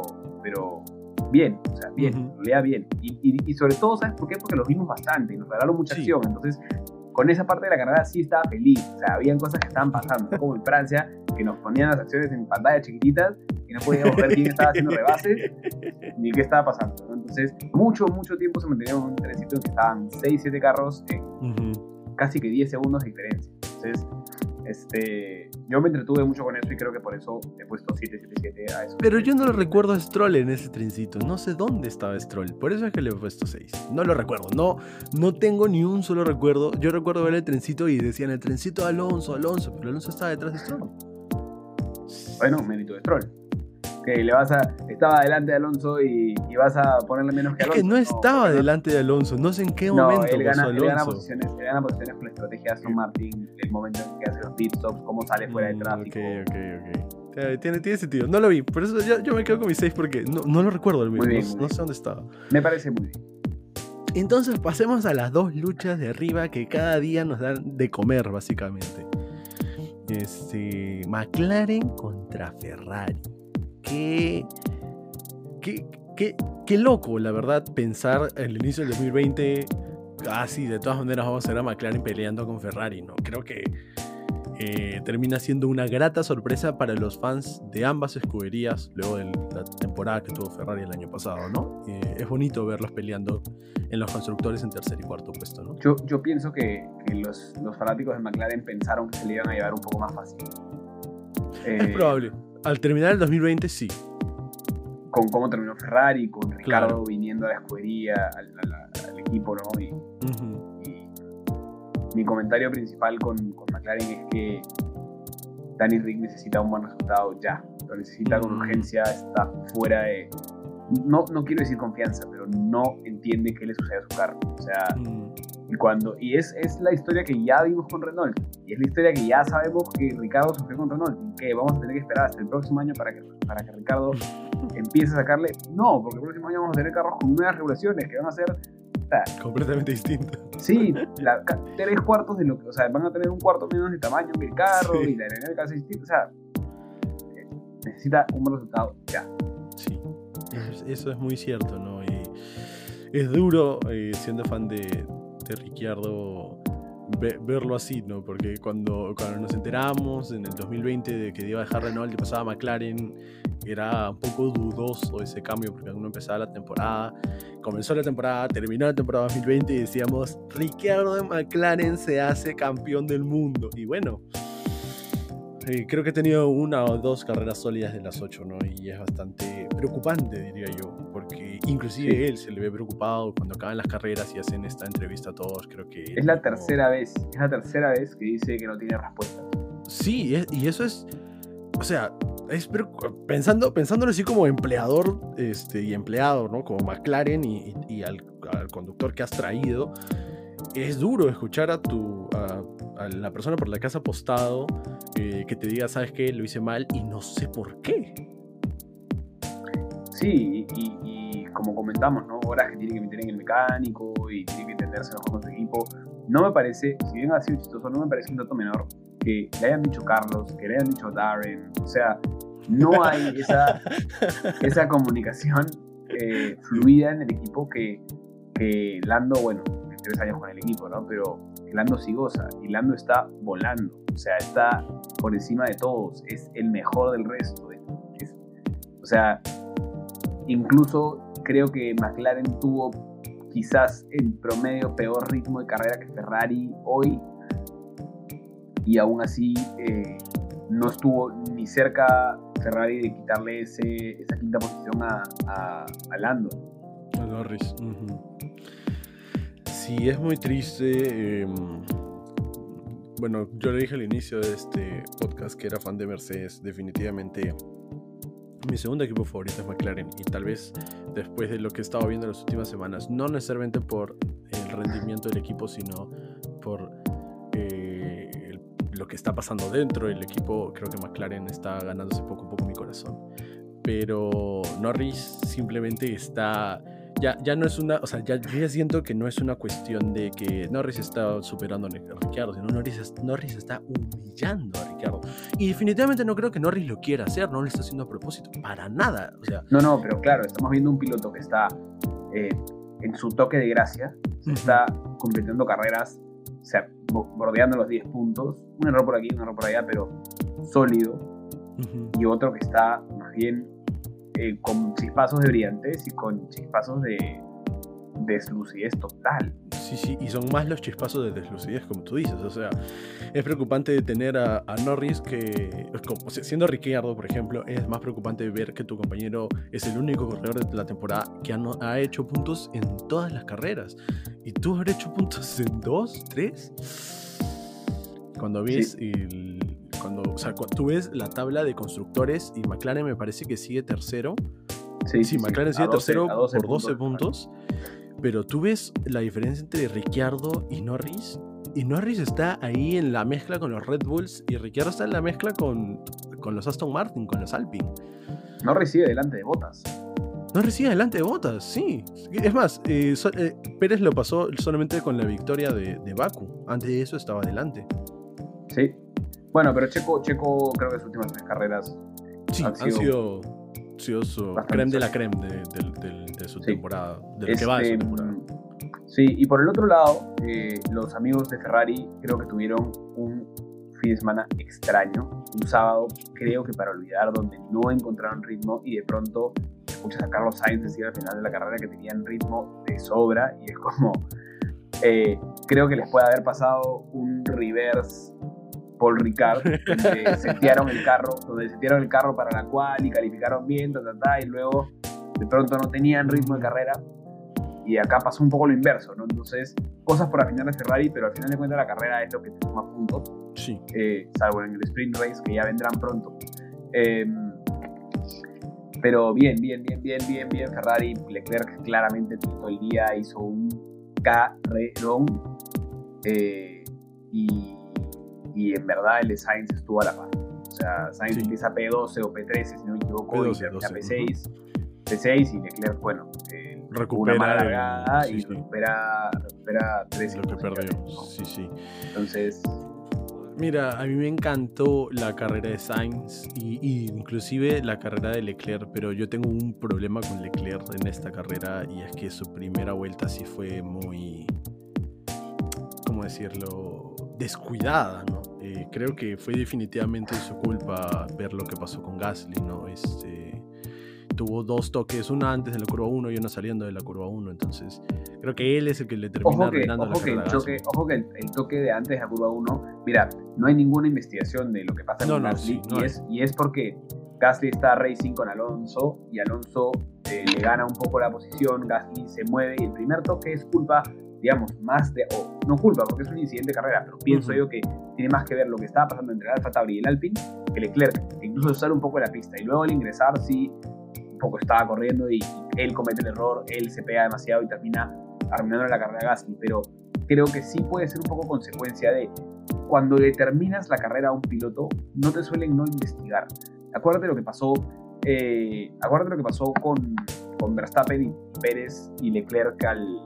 pero bien, o sea, bien, lea bien. Y, y, sobre todo, ¿sabes por qué? Porque los vimos bastante y nos regalaron mucha acción. Entonces, con esa parte de la carrera sí estaba feliz. O sea, habían cosas que estaban pasando, como en Francia, que nos ponían las acciones en pantalla chiquititas y no podíamos ver quién estaba haciendo rebases [laughs] ni qué estaba pasando. Entonces, mucho, mucho tiempo se mantenía un trencito en que estaban 6, 7 carros en casi que 10 segundos de diferencia. Entonces, este, yo me entretuve mucho con eso y creo que por eso he puesto 777 a eso. Pero yo no lo recuerdo a Stroll en ese trencito. No sé dónde estaba Stroll. Por eso es que le he puesto 6. No lo recuerdo. No, no tengo ni un solo recuerdo. Yo recuerdo ver el trencito y decían el trencito de Alonso, Alonso. Pero Alonso estaba detrás de Stroll. Bueno, mérito de Stroll que le vas a. Estaba delante de Alonso y, vas a ponerle menos que Alonso. Es que no estaba delante de Alonso, no sé en qué momento. Él gana, Alonso. él gana, posiciones, él gana posiciones con la estrategia de Aston Martin, el momento en que hace los pit stops, cómo sale fuera de mm, tráfico. Ok, ok, ok. Tiene, tiene sentido. No lo vi, por eso yo, yo me quedo con mi 6 porque no, no, lo recuerdo el mismo. no, sé dónde estaba. Me parece muy bien. Entonces pasemos a las dos luchas de arriba que cada día nos dan de comer, básicamente. Este, McLaren contra Ferrari qué, qué, qué, loco, la verdad, pensar en el inicio del 2020, casi de todas maneras vamos a ver a McLaren peleando con Ferrari, ¿no? Creo que eh, termina siendo una grata sorpresa para los fans de ambas escuderías luego de la temporada que tuvo Ferrari el año pasado, ¿no? Eh, es bonito verlos peleando en los constructores en tercer y cuarto puesto, ¿no? Yo, yo pienso que, los, los, fanáticos de McLaren pensaron que se le iban a llevar un poco más fácil. es probable. Al terminar el 2020, sí. Con cómo terminó Ferrari, con Ricardo viniendo a la escudería, al, equipo, ¿no? Y, mi comentario principal con, McLaren es que Danny Rick necesita un buen resultado ya. Lo necesita con mm. urgencia, está fuera de. No, no quiero decir confianza, pero no entiende qué le sucede a su carro. O sea, mm. Y, cuando, y es, es la historia que ya vimos con Renault. Y es la historia que ya sabemos que Ricardo sufrió con Renault. Que vamos a tener que esperar hasta el próximo año para que, para que Ricardo [laughs] empiece a sacarle. No, porque el próximo año vamos a tener carros con nuevas regulaciones que van a ser. completamente distintos. Sí, [laughs] la, tres cuartos de lo que. O sea, van a tener un cuarto menos de tamaño que el carro y la aerodinámica es distinta. O sea, necesita un buen resultado ya. Sí, eso es muy cierto, ¿no? Y es duro eh, siendo fan de, de Ricciardo verlo así, ¿no? Porque cuando, cuando nos enteramos en el 2020 de que iba a dejar Renault y pasaba a McLaren, era un poco dudoso ese cambio porque uno empezaba la temporada, comenzó la temporada, terminó la temporada 2020 y decíamos, Ricciardo de McLaren se hace campeón del mundo. Y bueno, eh, creo que he tenido una o dos carreras sólidas de las ocho, ¿no? Y es bastante preocupante, diría yo, inclusive él se le ve preocupado cuando acaban las carreras y hacen esta entrevista a todos, creo que... Es la tercera vez, es la tercera vez que dice que no tiene respuesta. Sí, y eso es, o sea, es pensando, pensándolo así como empleador este, y empleado, ¿no? Como McLaren y, al, conductor que has traído, es duro escuchar a tu... A, a la persona por la que has apostado eh, que te diga, sabes qué, lo hice mal y no sé por qué. Sí, y, como comentamos, ¿no? Horas que tiene que meter en el mecánico y tiene que entenderse mejor con su equipo. No me parece, si bien ha sido chistoso, no me parece un dato menor que le hayan dicho Carlos, que le hayan dicho Darren. O sea, no hay esa, [laughs] esa comunicación eh, fluida en el equipo que, que Lando, bueno, tres años con el equipo, ¿no? Pero Lando sí goza y Lando está volando, o sea, está por encima de todos, es el mejor del resto. o sea, incluso creo que McLaren tuvo quizás en promedio peor ritmo de carrera que Ferrari hoy y aún así eh, no estuvo ni cerca Ferrari de quitarle esa quinta posición a, a, Lando. A Norris. Sí, es muy triste. Em, bueno, yo le dije al inicio de este podcast que era fan de Mercedes. Definitivamente mi segundo equipo favorito es McLaren. Y tal vez después de lo que he estado viendo en las últimas semanas, no necesariamente por el rendimiento del equipo, sino por eh, lo que está pasando dentro del equipo, creo que McLaren está ganándose poco a poco mi corazón. Pero Norris simplemente está ya, ya no es una, o sea, ya, yo ya siento que no es una cuestión de que Norris está superando a Ricciardo, sino Norris, Norris está humillando a Ricciardo. Y definitivamente no creo que Norris lo quiera hacer, no lo está haciendo a propósito, para nada. O sea, no, no, pero claro, estamos viendo un piloto que está eh, en su toque de gracia, se está completando carreras, o sea, bordeando los 10 puntos, un error por aquí, un error por allá, pero sólido, y otro que está más bien eh, con chispazos de brillantes y con chispazos de deslucidez total. Sí, sí, y son más los chispazos de deslucidez, como tú dices. O sea, es preocupante tener a, Norris que, como, siendo Ricciardo, por ejemplo, es más preocupante ver que tu compañero es el único corredor de la temporada que ha, ha hecho puntos en todas las carreras. Y tú has hecho puntos en dos, tres. Cuando ves el cuando, o sea, tú ves la tabla de constructores y McLaren me parece que sigue tercero. Sí, sí, McLaren sigue tercero por 12 puntos. Pero tú ves la diferencia entre Ricciardo y Norris. Y Norris está ahí en la mezcla con los Red Bulls y Ricciardo está en la mezcla con, con los Aston Martin, con los Alpine. Norris sigue delante de Botas. Norris sigue delante de Botas, sí. Es más, eh, eh, Pérez lo pasó solamente con la victoria de, de Baku. Antes de eso estaba delante. Sí, bueno, pero Checo, Checo creo que sus últimas tres carreras sí, han, sido, sido, su creme de la creme de, su temporada, de lo que va de su este, temporada. Sí, y por el otro lado, eh, los amigos de Ferrari creo que tuvieron un fin de semana extraño, un sábado creo que para olvidar, donde no encontraron ritmo y de pronto escuchas a Carlos Sainz decir al final de la carrera que tenían ritmo de sobra y es como, eh, creo que les puede haber pasado un reverse Paul Ricard, [laughs] donde setearon el carro, donde setearon el carro para la cual y calificaron bien, y luego de pronto no tenían ritmo de carrera. Y acá pasó un poco lo inverso, ¿no? Entonces, cosas por afinar de Ferrari, pero al final de cuentas la carrera es lo que te toma puntos. Sí. Eh, salvo en el sprint race, que ya vendrán pronto. Em, pero bien, bien, bien, bien, bien, bien. Ferrari, Leclerc claramente todo el día hizo un carrerón. Eh, y y en verdad el de Sainz estuvo a la par. O sea, Sainz empieza P12 o P13, si no me equivoco, P12, y termina P6. P6 y Leclerc, bueno, eh, recupera una mala largada y recupera, recupera 3 Lo que perdió, sí, sí. Entonces... Mira, a mí me encantó la carrera de Sainz y, y, inclusive la carrera de Leclerc, pero yo tengo un problema con Leclerc en esta carrera y es que su primera vuelta sí fue muy, ¿cómo decirlo? Descuidada, ¿no? Eh, creo que fue definitivamente su culpa ver lo que pasó con Gasly, ¿no? Este, tuvo dos toques, una antes de la curva 1 y una saliendo de la curva 1, entonces creo que él es el que le termina ojo que, ojo la que el choque, Ojo que el, toque de antes de la curva 1, mira, no hay ninguna investigación de lo que pasa con Gasly y, es, y es porque Gasly está racing con Alonso y Alonso eh, le gana un poco la posición, Gasly se mueve y el primer toque es culpa digamos, más de, o no culpa porque es un incidente de carrera, pero pienso yo que tiene más que ver lo que estaba pasando entre el Alfa Tauri y el Alpine que Leclerc, que incluso sale un poco de la pista. Y luego al ingresar sí, un poco estaba corriendo y él comete el error, él se pega demasiado y termina arruinando la carrera de Gasly, pero creo que sí puede ser un poco consecuencia de cuando determinas la carrera a un piloto, no te suelen no investigar. Acuérdate lo que pasó, eh, acuérdate lo que pasó con, con Verstappen y Pérez y Leclerc al,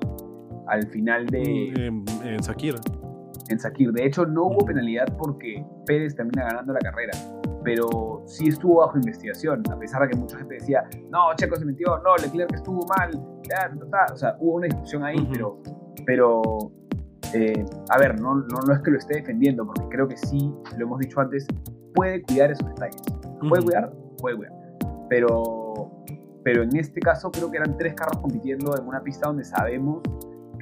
al final de... En, en Sakir. En Sakir. De hecho, no hubo penalidad porque Pérez termina ganando la carrera. Pero sí estuvo bajo investigación, a pesar de que mucha gente decía, no, Checo se metió, no, Leclerc estuvo mal. O sea, hubo una discusión ahí, pero, pero eh, a ver, no, no, no, es que lo esté defendiendo, porque creo que sí, lo hemos dicho antes, puede cuidar esos detalles. ¿Puede cuidar? Puede cuidar. Pero, pero en este caso creo que eran tres carros compitiendo en una pista donde sabemos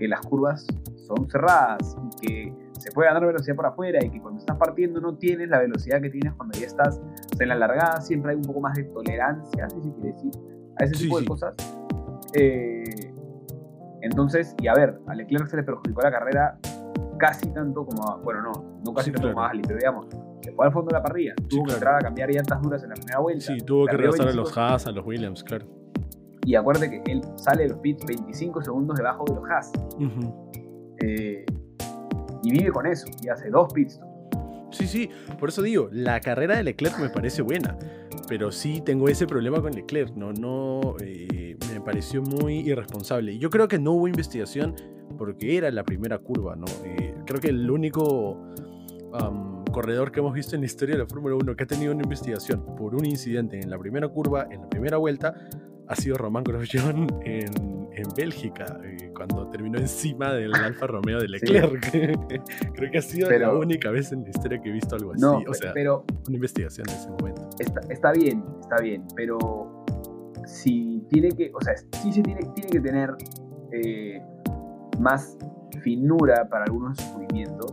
que las curvas son cerradas y que se puede ganar velocidad por afuera y que cuando estás partiendo no tienes la velocidad que tienes cuando ya estás en la largada, siempre hay un poco más de tolerancia, si se quiere decir, a ese tipo de cosas. Eh, entonces, y a ver, a Leclerc se le perjudicó la carrera casi tanto como a, bueno, no, no casi tanto como a Gasly, pero digamos, se fue al fondo de la parrilla, tuvo que entrar a cambiar llantas duras en la primera vuelta. Sí, tuvo que regresar a los Haas, a los Williams, claro. Y acuérdate que él sale de los pits 25 segundos debajo de los Haas. Eh, y vive con eso. Y hace dos pits. Sí, sí, por eso digo, la carrera de Leclerc me parece buena. pero sí tengo ese problema con Leclerc, no, no eh, me pareció muy irresponsable. Yo creo que no hubo investigación porque era la primera curva, ¿no? Eh, creo que el único corredor que hemos visto en la historia de la Fórmula 1 que ha tenido una investigación por un incidente en la primera curva, en la primera vuelta, ha sido Román Grosjean en, en Bélgica, eh, cuando terminó encima del Alfa Romeo de Leclerc. [laughs] Creo que ha sido la única vez en la historia que he visto algo así. o sea, pero, una investigación en ese momento. Está, bien, está bien, pero si tiene que, o sea, sí se tiene, tiene que tener eh, más finura para algunos movimientos,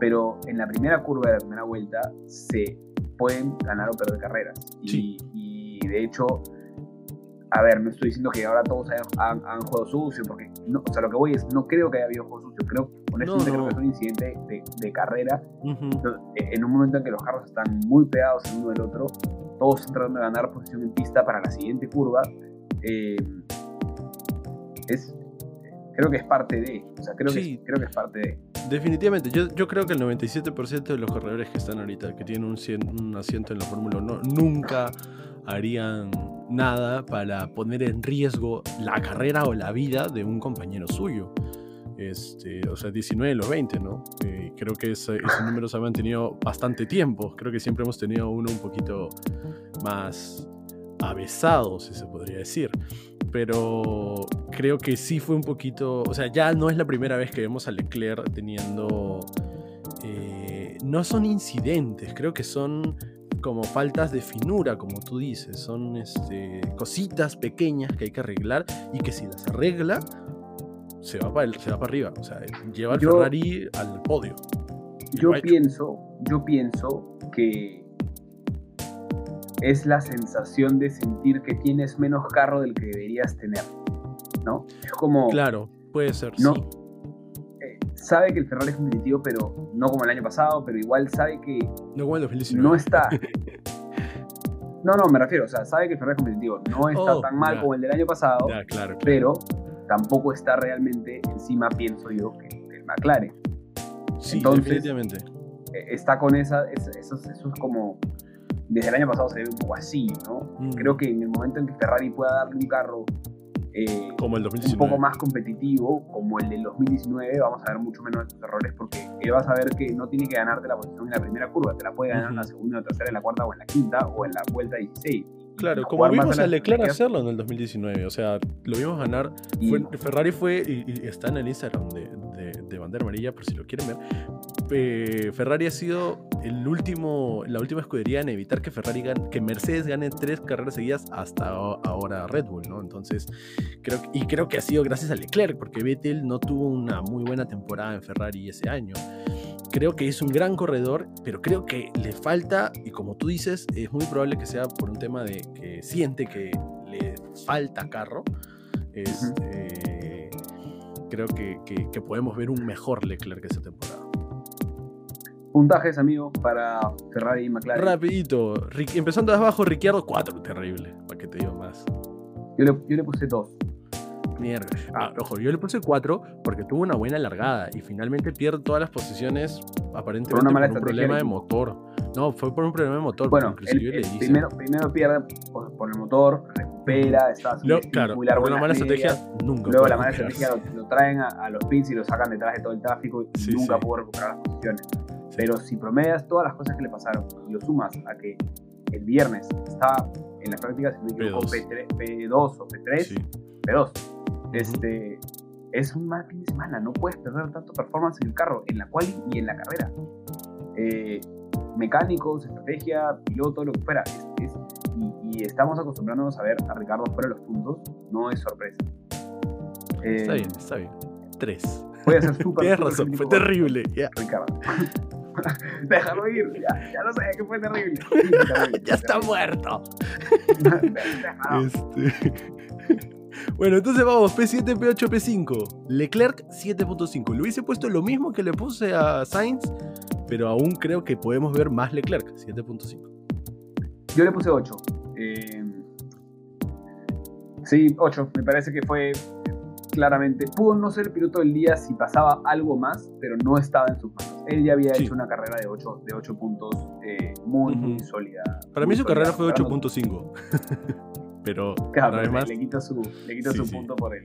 pero en la primera curva de la primera vuelta se pueden ganar o perder carreras. Y, y de hecho, a ver, no estoy diciendo que ahora todos han, jugado sucio, porque no, o sea, lo que voy es, no creo que haya habido juego sucio, creo, honestamente creo que es un incidente de, carrera, en un momento en que los carros están muy pegados el uno del otro, todos están tratando de ganar posición en pista para la siguiente curva, eh, es, creo que es parte de, o sea, creo, que, creo que es parte de. Definitivamente, yo, yo creo que el 97% de los corredores que están ahorita, que tienen un, un asiento en la Fórmula 1, nunca harían nada para poner en riesgo la carrera o la vida de un compañero suyo. Este, o sea, 19 de los 20, ¿no? Eh, creo que esos números se han mantenido bastante tiempo. Creo que siempre hemos tenido uno un poquito más avesado, si se podría decir. Pero creo que sí fue un poquito. O sea, ya no es la primera vez que vemos a Leclerc teniendo. Eh, no son incidentes, creo que son como faltas de finura, como tú dices, son este, cositas pequeñas que hay que arreglar y que si las arregla, se va para, se va para arriba, o sea, lleva al Ferrari al podio. Yo pienso, yo pienso que es la sensación de sentir que tienes menos carro del que deberías tener, ¿no? Es como... Claro, puede ser, no, sí sabe que el Ferrari es competitivo, pero no como el año pasado, pero igual sabe que no, está. [laughs] No, no, me refiero, o sea, sabe que el Ferrari es competitivo, no está oh, tan mal como el del año pasado, claro, pero tampoco está realmente encima, pienso yo, que el McLaren. Sí, Entonces, definitivamente. E, está con esa, eso, eso, es como, desde el año pasado se ve un poco así, ¿no? Mm. Creo que en el momento en que Ferrari pueda darle un carro eh, como el 2019. un poco más competitivo, como el del 2019, vamos a ver mucho menos de errores porque él va a saber que no tiene que ganarte la posición en la primera curva, te la puede ganar en la segunda, en la tercera, en la cuarta o en la quinta o en la vuelta 16. Claro, como vimos a Leclerc hacerlo en el 2019, o sea, lo vimos ganar. Ferrari fue, y, está en el Instagram de, de, Bandera Amarilla, por si lo quieren ver. Eh, Ferrari ha sido el último, la última escudería en evitar que Ferrari que Mercedes gane tres carreras seguidas hasta ahora Red Bull, ¿no? Entonces, creo, y creo que ha sido gracias a Leclerc, porque Vettel no tuvo una muy buena temporada en Ferrari ese año. Creo que es un gran corredor, pero creo que le falta, y como tú dices, es muy probable que sea por un tema de que siente que le falta carro. Este, creo que, que, podemos ver un mejor Leclerc esta temporada. Puntajes, amigo, para Ferrari y McLaren. Rapidito, empezando de abajo, Ricciardo 4, terrible, para que te diga más. Yo le, yo le puse 2. Mierda. Ah, ojo, yo le puse 4 porque tuvo una buena largada y finalmente pierde todas las posiciones aparentemente por, un problema de motor. No, fue por un problema de motor. Bueno, primero, primero pierde por, el motor, recupera, está no, claro, una mala estrategia nunca. Luego la mala estrategia lo, traen a, los pits y lo sacan detrás de todo el tráfico y nunca pudo recuperar las posiciones. Pero si promedias todas las cosas que le pasaron y lo sumas a que el viernes estaba en la práctica, si me equivoco, P2 o P3, P2 este, es un mal fin de semana, no puedes perder tanto performance en el carro, en la cual y en la carrera. Eh, mecánicos, estrategia, piloto, lo que fuera. y, estamos acostumbrándonos a ver a Ricardo fuera de los puntos, no es sorpresa. está eh, bien, está bien. Tres. Voy a ser súper. [laughs] Tienes razón, fue terrible. Ricardo. [laughs] Déjalo ir, ya, ya lo sé que fue terrible. [laughs] ya está muerto. este... Bueno, entonces vamos, P7, P8, P5. Leclerc 7.5. Le hubiese puesto lo mismo que le puse a Sainz, pero aún creo que podemos ver más Leclerc, 7.5. Yo le puse 8. Eh, sí, 8. Me parece que fue claramente, pudo no ser el piloto del día si pasaba algo más, pero no estaba en sus manos. Él ya había hecho una carrera de 8, de 8 puntos eh, muy, muy sólida. Para mí su carrera fue 8.5. [laughs] pero claro, le, quito su, le quito su punto por él.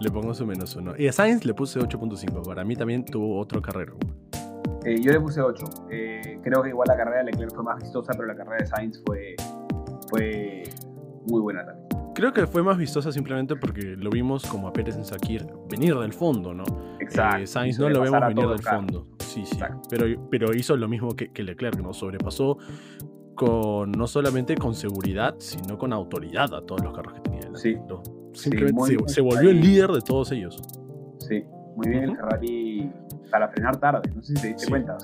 Le, pongo su menos uno. Y a Sainz le puse 8.5. Para mí también tuvo otro carrero. Eh, yo le puse 8. Eh, creo que igual la carrera de Leclerc fue más vistosa, pero la carrera de Sainz fue, fue muy buena también. Creo que fue más vistosa simplemente porque lo vimos como a Pérez en Sakir venir del fondo, ¿no? Exacto. Eh, Sainz no lo vemos venir del fondo. Sí, sí. Pero, pero hizo lo mismo que, que, Leclerc, ¿no? Sobrepasó no solamente con seguridad, sino con autoridad a todos los carros que tenía delante. Sí. Simplemente se, volvió el líder de todos ellos. Sí, muy bien el Ferrari para frenar tarde, no sé si te diste cuenta.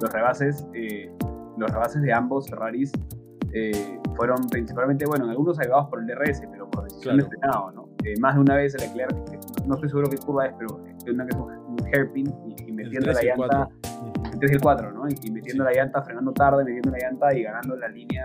Los rebases, eh, los rebases de ambos Ferraris eh, fueron principalmente, bueno, en algunos salvados por el DRS, pero por decisión claro. de frenado, ¿no? Eh, más de una vez el Leclerc, no estoy seguro qué curva es, pero es una que es un hairpin y, metiendo la llanta que es el 4, ¿no? Y, metiendo sí. la llanta, frenando tarde, metiendo la llanta y ganando la línea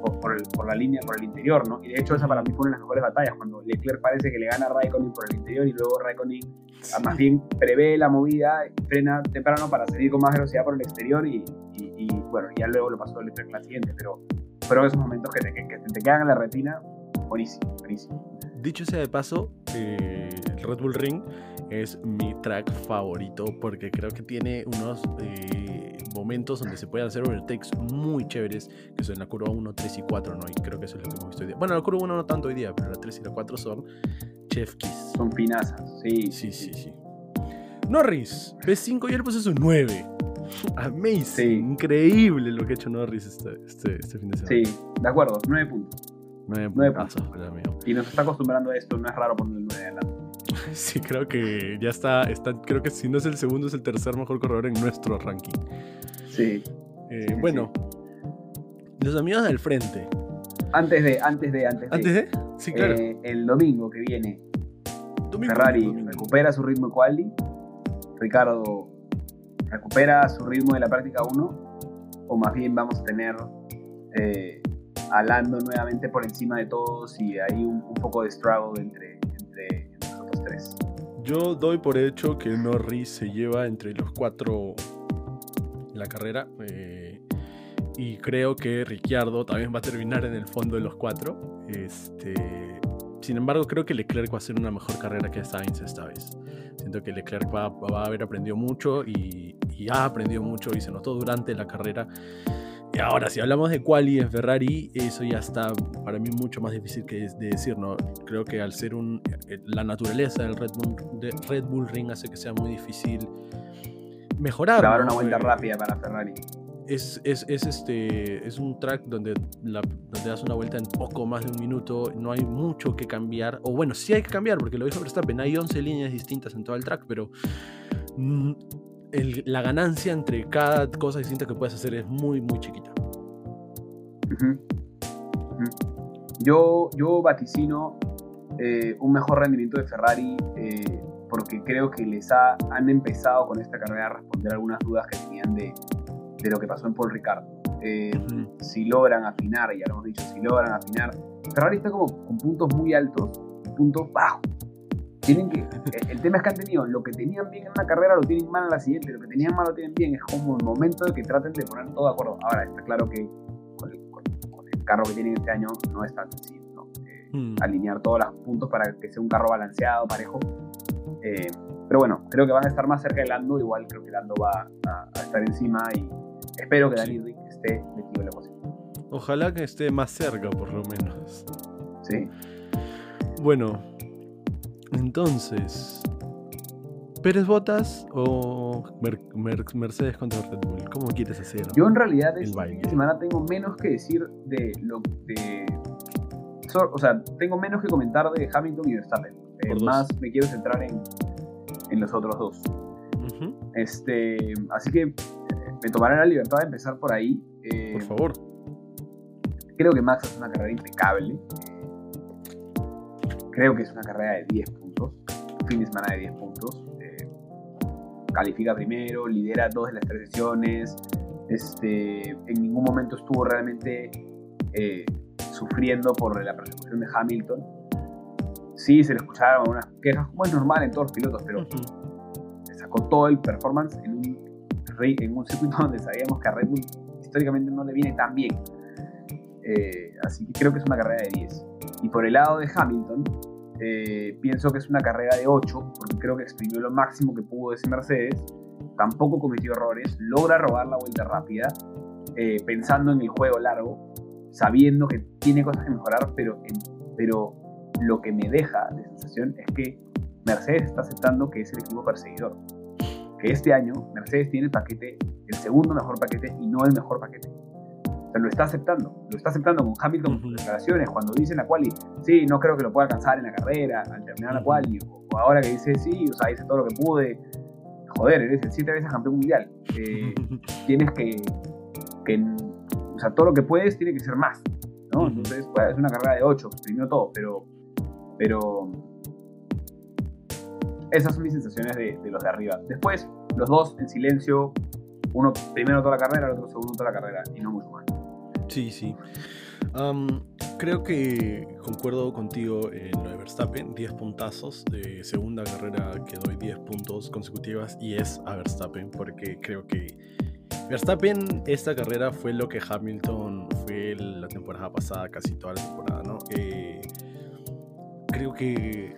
por, por, el, por, la línea, por el interior, ¿no? Y de hecho esa para mí fue una de las mejores batallas, cuando Leclerc parece que le gana a Raikkonen por el interior y luego Raikkonen ah, sí. más bien prevé la movida, frena temprano para salir con más velocidad por el exterior y, y, y bueno, ya luego lo pasó Leclerc en la siguiente, pero fueron esos momentos que te, que, que te quedan en la retina, buenísimo, buenísimo. Dicho sea de paso, eh, el Red Bull Ring es mi track favorito porque creo que tiene unos eh, momentos donde se pueden hacer overtakes muy chéveres, que son la curva 1, 3 y 4, ¿no? Y creo que eso es lo que hemos visto hoy día. Bueno, la curva 1 no tanto hoy día, pero la 3 y la 4 son chef kiss. Son pinazas, sí. Sí, sí, sí. Norris, P5 y él puse su 9. Amazing, increíble lo que ha hecho Norris este, este, este fin de semana. Sí, de acuerdo, 9 puntos. 9 puntos. Y nos está acostumbrando a esto, no es raro poner el 9 adelante. [laughs] Sí, creo que ya está, está, creo que si no es el segundo, es el tercer mejor corredor en nuestro ranking. Sí. Eh, bueno, los amigos del frente. Antes de, antes de, antes de. ¿Antes de? Sí, claro. Eh, el domingo que viene, Ferrari recupera su ritmo de quali. Ricardo recupera su ritmo de la práctica 1. O más bien vamos a tener eh, a Lando nuevamente por encima de todos y hay un, un poco de struggle entre, Yo doy por hecho que Norris se lleva entre los cuatro la carrera. Eh, y creo que Ricciardo también va a terminar en el fondo de los cuatro. Este, sin embargo, creo que Leclerc va a hacer una mejor carrera que Sainz esta vez. Siento que Leclerc va, a haber aprendido mucho y, ha aprendido mucho y se notó durante la carrera. Ahora, si hablamos de quali en Ferrari, eso ya está para mí mucho más difícil que de decir, ¿no? Creo que al ser un, eh, la naturaleza del Red Bull, de Red Bull Ring hace que sea muy difícil mejorar. Grabar una vuelta rápida para Ferrari. Es, es, es, este, es un track donde, la, donde das una vuelta en poco más de un minuto, no hay mucho que cambiar, o bueno, sí hay que cambiar, porque lo dijo Verstappen, hay 11 líneas distintas en todo el track, pero la ganancia entre cada cosa distinta que puedes hacer es muy, muy chiquita. Yo, yo vaticino eh, un mejor rendimiento de Ferrari eh, porque creo que les ha, han empezado con esta carrera a responder algunas dudas que tenían de, de lo que pasó en Paul Ricardo. Eh, si logran afinar, ya lo hemos dicho, si logran afinar, Ferrari está como con puntos muy altos puntos bajos. Tienen que, el tema es que han tenido lo que tenían bien en una carrera lo tienen mal en la siguiente, lo que tenían mal lo tienen bien. Es como el momento de que traten de poner todo de acuerdo. Ahora, está claro que con el, carro que tienen este año no es tan sencillo. Eh, hmm. Alinear todos los puntos para que sea un carro balanceado, parejo. Eh, pero bueno, creo que van a estar más cerca de Lando. Igual creo que Lando va a, estar encima y espero que Daniel Rick esté metido en la posición. Ojalá que esté más cerca, por lo menos. Sí. Bueno, entonces, ¿Pérez Botas o Mercedes contra Red Bull? ¿Cómo quieres hacer? Yo en realidad esta semana tengo menos que decir de lo de o sea, tengo menos que comentar de Hamilton y Verstappen. Eh, más me quiero centrar en, en los otros dos. este, así que me tomaré la libertad de empezar por ahí. Eh, por favor. Creo que Max es una carrera impecable. Creo que es una carrera de 10 puntos. Fin de semana de 10 puntos. califica primero, lidera dos de las tres sesiones. Este, en ningún momento estuvo realmente sufriendo por la persecución de Hamilton sí se le escucharon unas quejas, como es normal en todos los pilotos, pero sacó todo el performance en un, en un circuito [laughs] donde sabíamos que a Red Bull históricamente no le viene tan bien. Eh, así que creo que es una carrera de 10. Y por el lado de Hamilton, eh, pienso que es una carrera de 8, porque creo que exprimió lo máximo que pudo ese Mercedes. Tampoco cometió errores, logra robar la vuelta rápida, eh, pensando en el juego largo, sabiendo que tiene cosas que mejorar, pero, pero lo que me deja de sensación es que Mercedes está aceptando que es el equipo perseguidor. Que este año Mercedes tiene el paquete, el segundo mejor paquete y no el mejor paquete. O sea, lo está aceptando. Lo está aceptando con Hamilton en sus declaraciones. Cuando dice en la quali, sí, no creo que lo pueda alcanzar en la carrera, al terminar la quali. O, ahora que dice, sí, o sea, hice todo lo que pude. Joder, eres el siete veces campeón mundial. Eh, [laughs] tienes que, que, O sea, todo lo que puedes tiene que ser más. ¿no? Entonces, pues, es una carrera de 8, exprimió todo, pero pero esas son mis sensaciones de, los de arriba. Después, los dos en silencio, uno primero toda la carrera, el otro segundo toda la carrera, y no mucho más. Sí, sí. creo que concuerdo contigo en lo de Verstappen, 10 puntazos de segunda carrera que doy 10 puntos consecutivas y es a Verstappen porque creo que Verstappen esta carrera fue lo que Hamilton fue la temporada pasada, casi toda la temporada, ¿no? Eh, creo que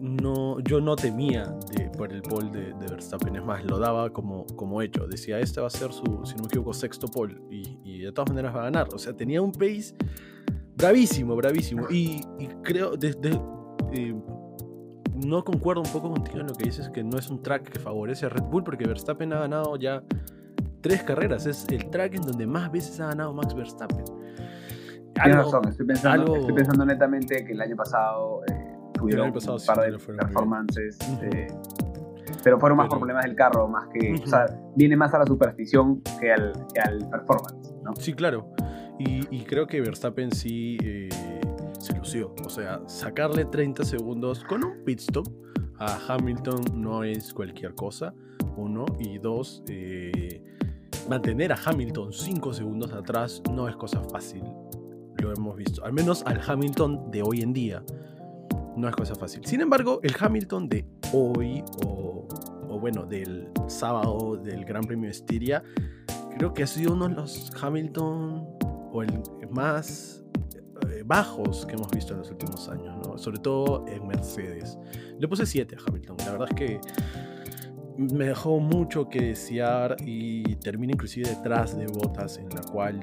no, yo no temía por el pole de, Verstappen, es más, lo daba como, como hecho. Decía, este va a ser su, si no me sexto pole y, de todas maneras va a ganar. O sea, tenía un pace bravísimo, bravísimo. Y, creo, desde, eh, no concuerdo un poco contigo en lo que dices, que no es un track que favorece a Red Bull, porque Verstappen ha ganado ya tres carreras. Es el track en donde más veces ha ganado Max Verstappen. Tienes razón, estoy pensando, estoy pensando netamente que el año pasado eh, tuvieron un par de performances, eh, pero fueron más por problemas del carro, más que, o sea, viene más a la superstición que al, que al performance, ¿no? Sí, claro, y, creo que Verstappen sí eh, se lució, o sea, sacarle 30 segundos con un pit stop a Hamilton no es cualquier cosa, uno, y dos, mantener a Hamilton 5 segundos atrás no es cosa fácil hemos visto. Al menos al Hamilton de hoy en día. No es cosa fácil. Sin embargo, el Hamilton de hoy, o, bueno, del sábado del Gran Premio de Estiria, creo que ha sido uno de los Hamilton, o el más eh, bajos que hemos visto en los últimos años, sobre todo en Mercedes. Le puse 7 a Hamilton. La verdad es que me dejó mucho que desear y termina inclusive detrás de botas en la cual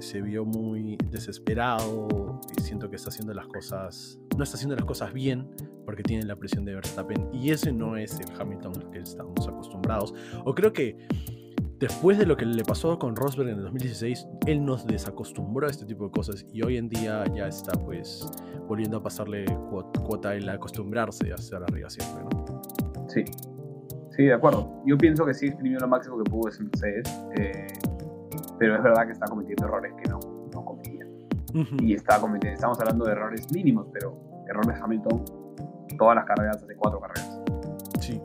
se vio muy desesperado y siento que está haciendo las cosas, no está haciendo las cosas bien porque tiene la presión de Verstappen y ese no es el Hamilton al que estamos acostumbrados. O creo que después de lo que le pasó con Rosberg en el 2016, él nos desacostumbró a este tipo de cosas y hoy en día ya está pues volviendo a pasarle cuota el acostumbrarse a hacer arriba siempre, ¿no? Sí, sí, de acuerdo. Yo pienso que sí exprimió lo máximo que pudo ese Mercedes. Eh, pero es verdad que está cometiendo errores que no, no cometía. Y está cometiendo, estamos hablando de errores mínimos, pero errores Hamilton, todas las carreras hace cuatro carreras. Sí,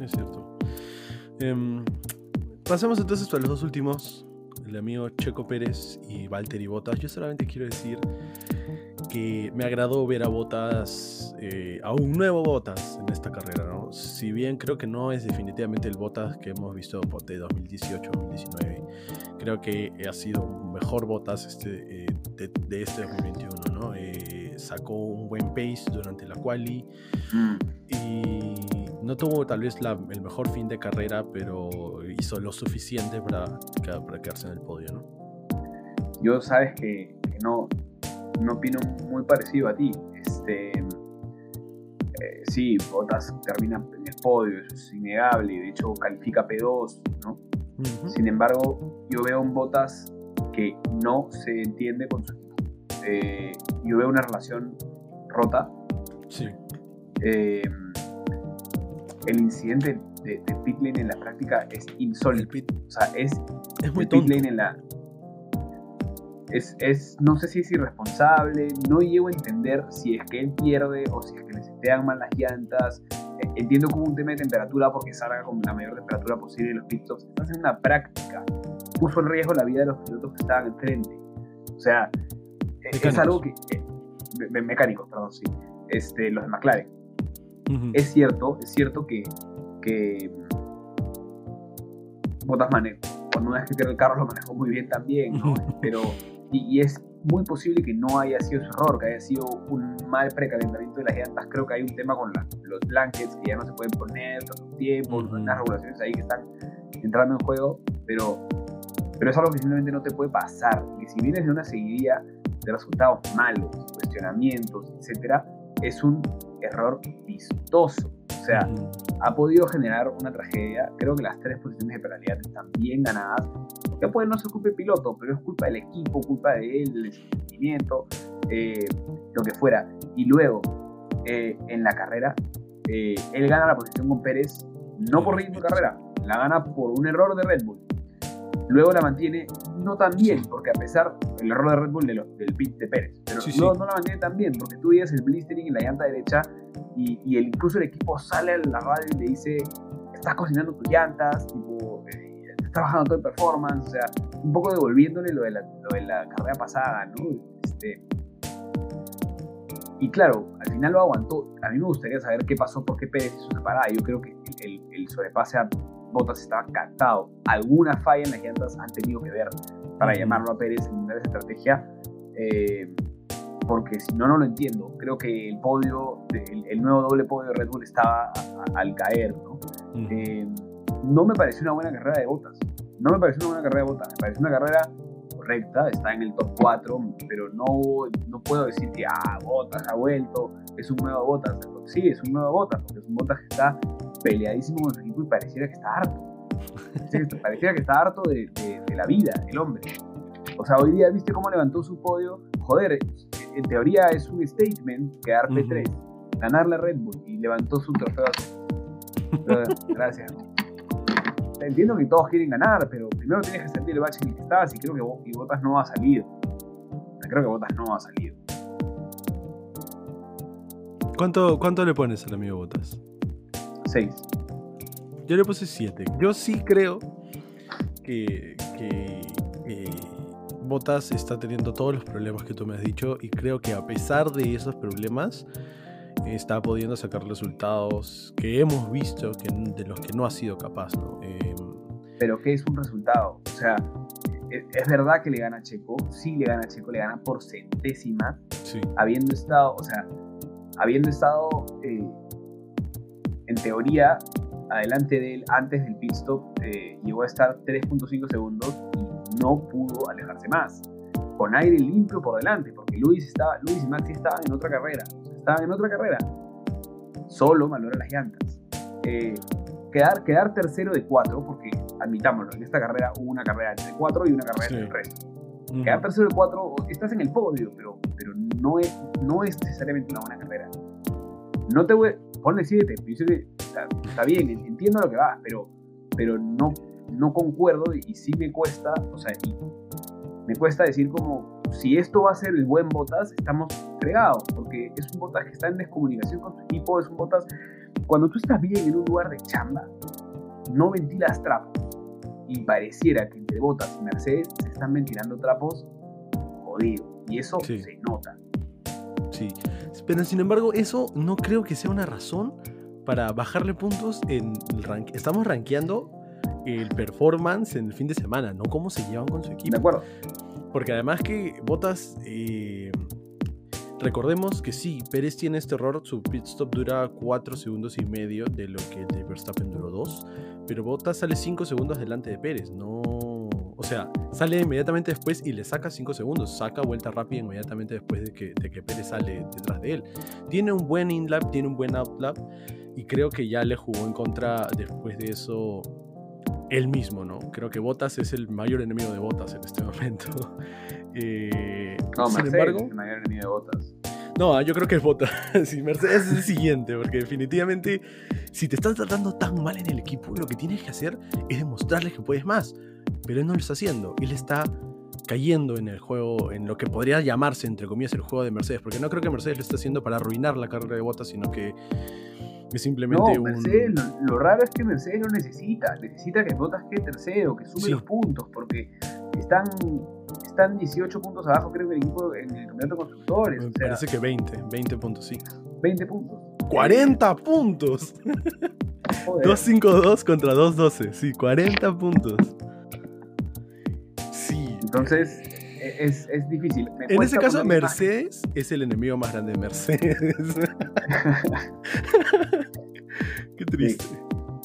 es cierto. Em, pasemos entonces a los dos últimos, el amigo Checo Pérez y Valtteri Bottas. Yo solamente quiero decir que me agradó ver a Botas, eh, a un nuevo Botas en esta carrera, ¿no? Si bien creo que no es definitivamente el Botas que hemos visto de 2018-2019, creo que ha sido un mejor Botas este, eh, de, este 2021, ¿no? Eh, sacó un buen pace durante la quali mm. y no tuvo tal vez el mejor fin de carrera, pero hizo lo suficiente para, para quedarse en el podio, ¿no? Yo sabes que, que no, no opino muy parecido a ti. Este, eh, sí, Bottas termina en el podio, eso es innegable, de hecho califica P2, ¿no? Sin embargo, yo veo un Bottas que no se entiende con su equipo. Eh, yo veo una relación rota. Sí. Eh, el incidente de, de pit lane en la práctica es insólito. O sea, es, es muy tonto. en la, es, no sé si es irresponsable, no llego a entender si es que él pierde o si es que le setean mal las llantas. Eh, entiendo como un tema de temperatura porque salga con la mayor temperatura posible los pistols. Estás en una práctica. Puso en riesgo la vida de los pilotos que estaban enfrente. O sea, eh, es algo que. Eh, mecánicos, perdón, sí, este, los de McLaren. Es cierto, es cierto que, que Botas manejo, cuando una vez que tiene el carro lo manejó muy bien también, ¿no? [laughs] Pero, y, es muy posible que no haya sido su error, que haya sido un mal precalentamiento de las llantas. Creo que hay un tema con los blankets que ya no se pueden poner tanto tiempo, unas regulaciones ahí que están entrando en juego, pero, pero es algo que simplemente no te puede pasar. Que si vienes de una seguidilla de resultados malos, cuestionamientos, etcétera, es un error vistoso. O sea, ha podido generar una tragedia. Creo que las tres posiciones de penalidad están bien ganadas. Ya puede no ser culpa del piloto, pero es culpa del equipo, culpa de él, del sentimiento, eh, lo que fuera. Y luego, eh, en la carrera, eh, él gana la posición con Pérez, no por ritmo de carrera, la gana por un error de Red Bull. Luego la mantiene no tan bien, porque a pesar del error de Red Bull del pit de Pérez, pero no, no, la mantiene tan bien, porque tú veías el blistering en la llanta derecha y, el, incluso el equipo sale a la radio y le dice, estás cocinando tus llantas, tipo, eh, estás bajando todo el performance, o sea, un poco devolviéndole lo de la, lo de la carrera pasada, ¿no? Este, y claro, al final lo aguantó. A mí me gustaría saber qué pasó, por qué Pérez hizo esa parada. Yo creo que el, el sobrepase a Botas estaba captado. Alguna falla en las llantas han tenido que ver para llamarlo a Pérez en esa estrategia. Eh, porque si no, no lo entiendo. Creo que el podio, el, nuevo doble podio de Red Bull estaba al caer, ¿no? Eh, no me pareció una buena carrera de botas. No me pareció una buena carrera de botas. Me pareció una carrera correcta, está en el top 4, pero no, no puedo decir que, ah, Botas ha vuelto, es un nuevo Botas. Sí, es un nuevo Botas, porque es un Botas que está peleadísimo con su equipo y pareciera que está harto. Pareciera que está harto de, de, la vida, el hombre. O sea, hoy día, ¿viste cómo levantó su podio? Joder, en teoría es un statement quedar P3, ganarle a Red Bull y levantó su trofeo. Gracias. Entiendo que todos quieren ganar, pero primero tienes que sentir el bache en el que estás y creo que Botas no ha salido. Creo que Botas no ha salido. ¿Cuánto, ¿Cuánto le pones al amigo Botas? 6. Yo le puse 7. Yo sí creo que, que, Botas está teniendo todos los problemas que tú me has dicho y creo que a pesar de esos problemas está pudiendo sacar resultados que hemos visto que, de los que no ha sido capaz. ¿no? Em, Pero ¿qué es un resultado? O sea, es, verdad que le gana a Checo, sí le gana a Checo, le gana por centésima, habiendo estado, o sea, habiendo estado eh, en teoría, adelante de él, antes del pit stop, eh, llegó a estar 3.5 segundos y no pudo alejarse más. Con aire limpio por delante, porque Luis, estaba, Luis y Maxi estaban en otra carrera. Estaban en otra carrera. Solo valora las llantas. Eh, quedar, quedar tercero de cuatro, porque admitámoslo, en esta carrera hubo una carrera de cuatro y una carrera de resto. Quedar tercero de cuatro, estás en el podio, pero, pero no, es, no es necesariamente una buena carrera. No te voy, ponle 7, está, está bien, entiendo lo que va, pero, pero no, no concuerdo y, sí me cuesta, o sea, me cuesta decir como, si esto va a ser el buen Botas, estamos fregados, porque es un Botas que está en descomunicación con su equipo, es un Botas, cuando tú estás bien en un lugar de chamba, no ventilas trapos, y pareciera que entre Botas y Mercedes se están ventilando trapos jodido, y eso se nota. Sí, pero sin embargo, eso no creo que sea una razón para bajarle puntos en el rank. Estamos rankeando el performance en el fin de semana, no cómo se llevan con su equipo. De acuerdo. Porque además que Botas, eh, recordemos que sí, Pérez tiene este error, su pit stop dura 4 segundos y medio de lo que de Verstappen duró 2, pero Botas sale 5 segundos delante de Pérez, no o sea, sale inmediatamente después y le saca 5 segundos. Saca vuelta rápida inmediatamente después de que, de que Pérez sale detrás de él. Tiene un buen in-lap, tiene un buen out-lap. Y creo que ya le jugó en contra después de eso él mismo, ¿no? Creo que Botas es el mayor enemigo de Botas en este [laughs] momento. Eh, no, sin embargo, es el mayor enemigo de Botas. No, yo creo que es Botas. [laughs] sí, Mercedes es el siguiente, porque definitivamente, si te están tratando tan mal en el equipo, lo que tienes que hacer es demostrarles que puedes más pero él no lo está haciendo. Él está cayendo en el juego, en lo que podría llamarse, entre comillas, el juego de Mercedes, porque no creo que Mercedes lo esté haciendo para arruinar la carrera de Botas, sino que es simplemente no, Mercedes, lo, raro es que Mercedes no necesita, necesita que Botas quede tercero, que sume los puntos, porque están, están 18 puntos abajo, creo que el equipo en el campeonato de constructores. Me o sea, parece que 20, 20 puntos, sí. 20 puntos. 40 puntos. [laughs] Joder. 2-5-2 contra 2-12. Sí, 40 puntos. Entonces, e- es, es difícil. Me En ese caso, Mercedes es el enemigo más grande de Mercedes. [laughs] Qué triste.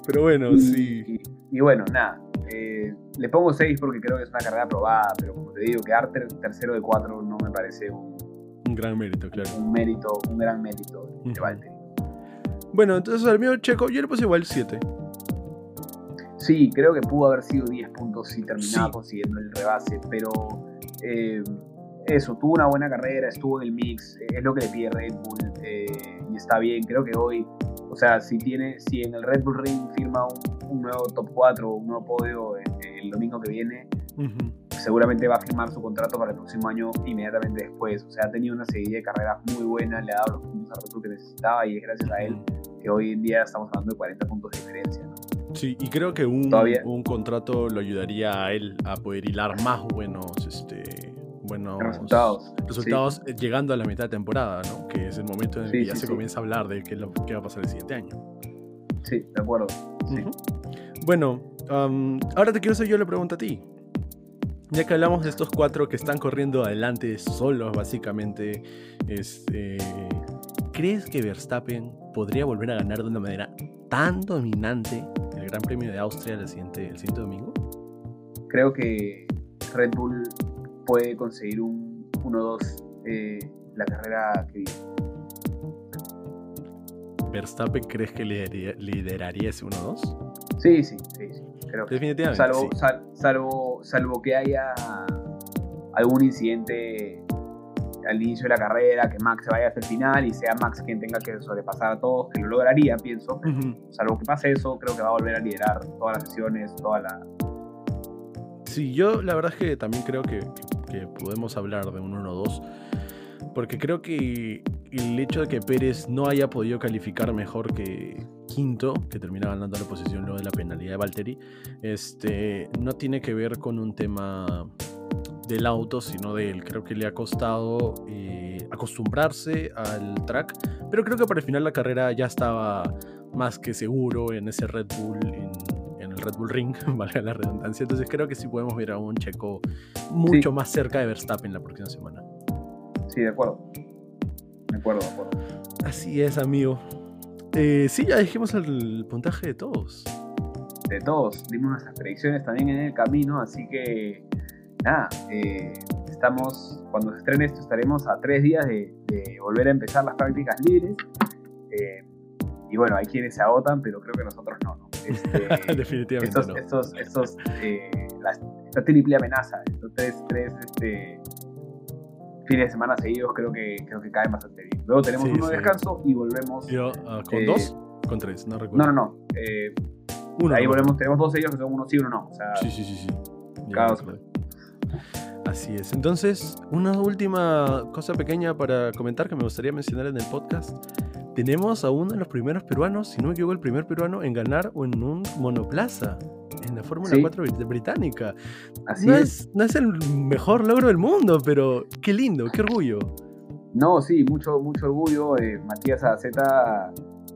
Pero bueno, Y, sí. y- y bueno, nada. eh, le pongo 6 porque creo que es una carrera aprobada, pero como te digo, quedar ter- tercero de 4 no me parece un, Un gran mérito, claro. un mérito, un gran mérito de Ujú. Valtteri. Bueno, entonces al mío checo, yo le puse igual 7. Sí, creo que pudo haber sido 10 puntos si terminaba Sí. consiguiendo el rebase, pero eh, eso, tuvo una buena carrera, estuvo en el mix, es lo que le pide Red Bull eh, y está bien. Creo que hoy, o sea, si tiene, si en el Red Bull Ring firma un, un nuevo top 4, un nuevo podio eh, el domingo que viene, seguramente va a firmar su contrato para el próximo año inmediatamente después. O sea, ha tenido una serie de carreras muy buenas, le ha dado los puntos a Red Bull que necesitaba y es gracias a él que hoy en día estamos hablando de 40 puntos de diferencia. ¿no? Sí, y creo que un, un contrato lo ayudaría a él a poder hilar más buenos, este, buenos Resultados. resultados, eh, llegando a la mitad de temporada, ¿no? Que es el momento en el Sí, que ya sí, se comienza a hablar de qué, es lo, qué va a pasar el siguiente año. Sí, de acuerdo. Sí. Ujú. Bueno, ahora te quiero hacer yo la pregunta a ti. Ya que hablamos de estos cuatro que están corriendo adelante solos, básicamente, este, ¿crees que Verstappen podría volver a ganar de una manera tan dominante Gran Premio de Austria el siguiente, el siguiente domingo? creo que Red Bull puede conseguir un 1-2 eh, la carrera que viene. ¿Verstappen crees que lideraría, lideraría ese 1-2? Sí, sí, sí, sí. Creo que Definitivamente. salvo, sí. sal- salvo, salvo que haya algún incidente al inicio de la carrera, que Max se vaya hasta el final y sea Max quien tenga que sobrepasar a todos, que lo lograría, pienso. Ujú. Salvo que pase eso, creo que va a volver a liderar todas las sesiones, toda la... Sí, yo la verdad es que también creo que, que podemos hablar de un 1-2. Porque creo que el hecho de que Pérez no haya podido calificar mejor que quinto, que termina ganando la posición luego de la penalidad de Valtteri, este, no tiene que ver con un tema del auto, sino de él. Creo que le ha costado eh, acostumbrarse al track, pero creo que para el final la carrera ya estaba más que seguro en ese Red Bull, en, en el Red Bull Ring, [laughs] valga la redundancia. Entonces creo que sí podemos ver a un checo mucho más cerca de Verstappen la próxima semana. Sí, de acuerdo. De acuerdo, de acuerdo. Así es, amigo. Eh, sí, ya dijimos el puntaje de todos. de todos. Dimos nuestras predicciones también en el camino, así que nada, eh, estamos, cuando se estrene esto, estaremos a tres días de, de volver a empezar las prácticas libres. Eh, y bueno, hay quienes se agotan, pero creo que nosotros no. ¿no? [laughs] Este, Definitivamente estos, no. estos, estos, eh, las- esta triple amenaza, estos tres, tres este, fines de semana seguidos, creo que, creo que caen bastante bien. Luego tenemos Sí, uno de sí. descanso y volvemos. Yo, ah, ¿Con eh, dos? Con tres, no No, recuerdo. no, no. eh, Uno, ahí no. volvemos, tenemos dos sellos que son uno sí, uno no. O sea, Sí, sí, sí, sí. Cada dos. Así es. Entonces, una última cosa pequeña para comentar que me gustaría mencionar en el podcast. Tenemos a uno de los primeros peruanos, si no me equivoco, el primer peruano en ganar en un monoplaza en la Fórmula Sí. 4 brit- británica. así No es. es, no es el mejor logro del mundo, pero qué lindo, qué orgullo. No, sí, mucho, mucho orgullo. eh, Matías Azeta,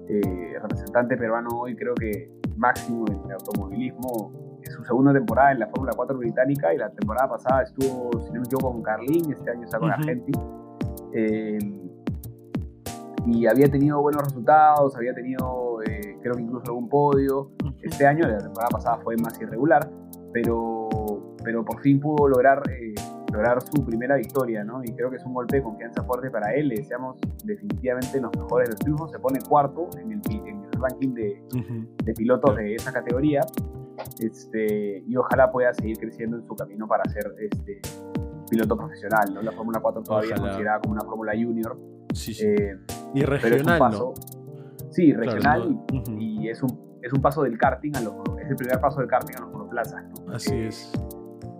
eh, representante peruano hoy, creo que máximo en el automovilismo. Su segunda temporada en la Fórmula 4 británica y la temporada pasada estuvo, si no me equivoco, con Carlin, este año está con Ujú. Argenti. Eh, y había tenido buenos resultados, había tenido, eh, creo que incluso algún podio. Este año, la temporada pasada fue más irregular, pero, pero por fin pudo lograr, eh, lograr su primera victoria, ¿no? Y creo que es un golpe de confianza fuerte para él. Le deseamos definitivamente los mejores de los triunfos. Se pone cuarto en el, en el ranking de, Ujú. de pilotos de esa categoría. Este, y ojalá pueda seguir creciendo en su camino para ser este, piloto profesional, ¿no? La Fórmula 4 todavía es considerada como una Fórmula Junior. Sí, sí. eh, y regional, paso. ¿no? Sí, Claro, regional no, ujú. y, y es un, es un paso del karting a los es el primer paso del karting a los monoplazas. ¿no? Así Eh, es.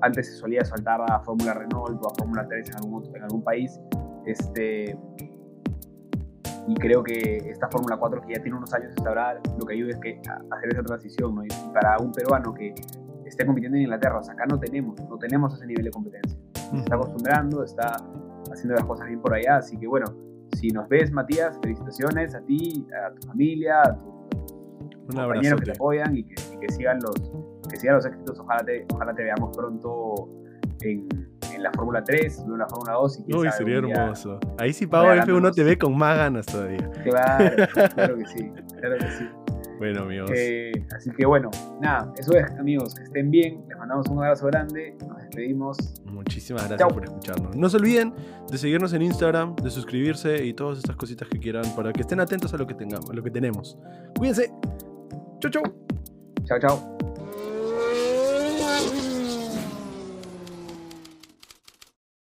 Antes se solía saltar a Fórmula Renault o a Fórmula 3 en algún, en algún país. Este, y creo que esta Fórmula 4 que ya tiene unos años instaurada, lo que ayuda es que a- hacer esa transición. ¿no? Y para un peruano que esté compitiendo en Inglaterra, o sea, acá no tenemos, no tenemos ese nivel de competencia. se está acostumbrando, está haciendo las cosas bien por allá. Así que bueno, si nos ves, Matías, felicitaciones a ti, a tu familia, a tus compañeros que te apoyan y que, sigan los que sigan los éxitos. Ojalá te, ojalá te veamos pronto en, en la Fórmula 3, en la Fórmula 2. Y Uy, sería hermoso. Ahí sí pago F1 TV con más ganas todavía. Claro, [laughs] claro que sí, claro que sí. Bueno, amigos. Eh, así que bueno, nada, eso es, amigos, que estén bien. Les mandamos un abrazo grande. Nos despedimos. Muchísimas gracias por escucharnos. No se olviden de seguirnos en Instagram, de suscribirse y todas estas cositas que quieran para que estén atentos a lo que tengamos, a lo que tenemos. Cuídense. Chau, chau. Chao, chao.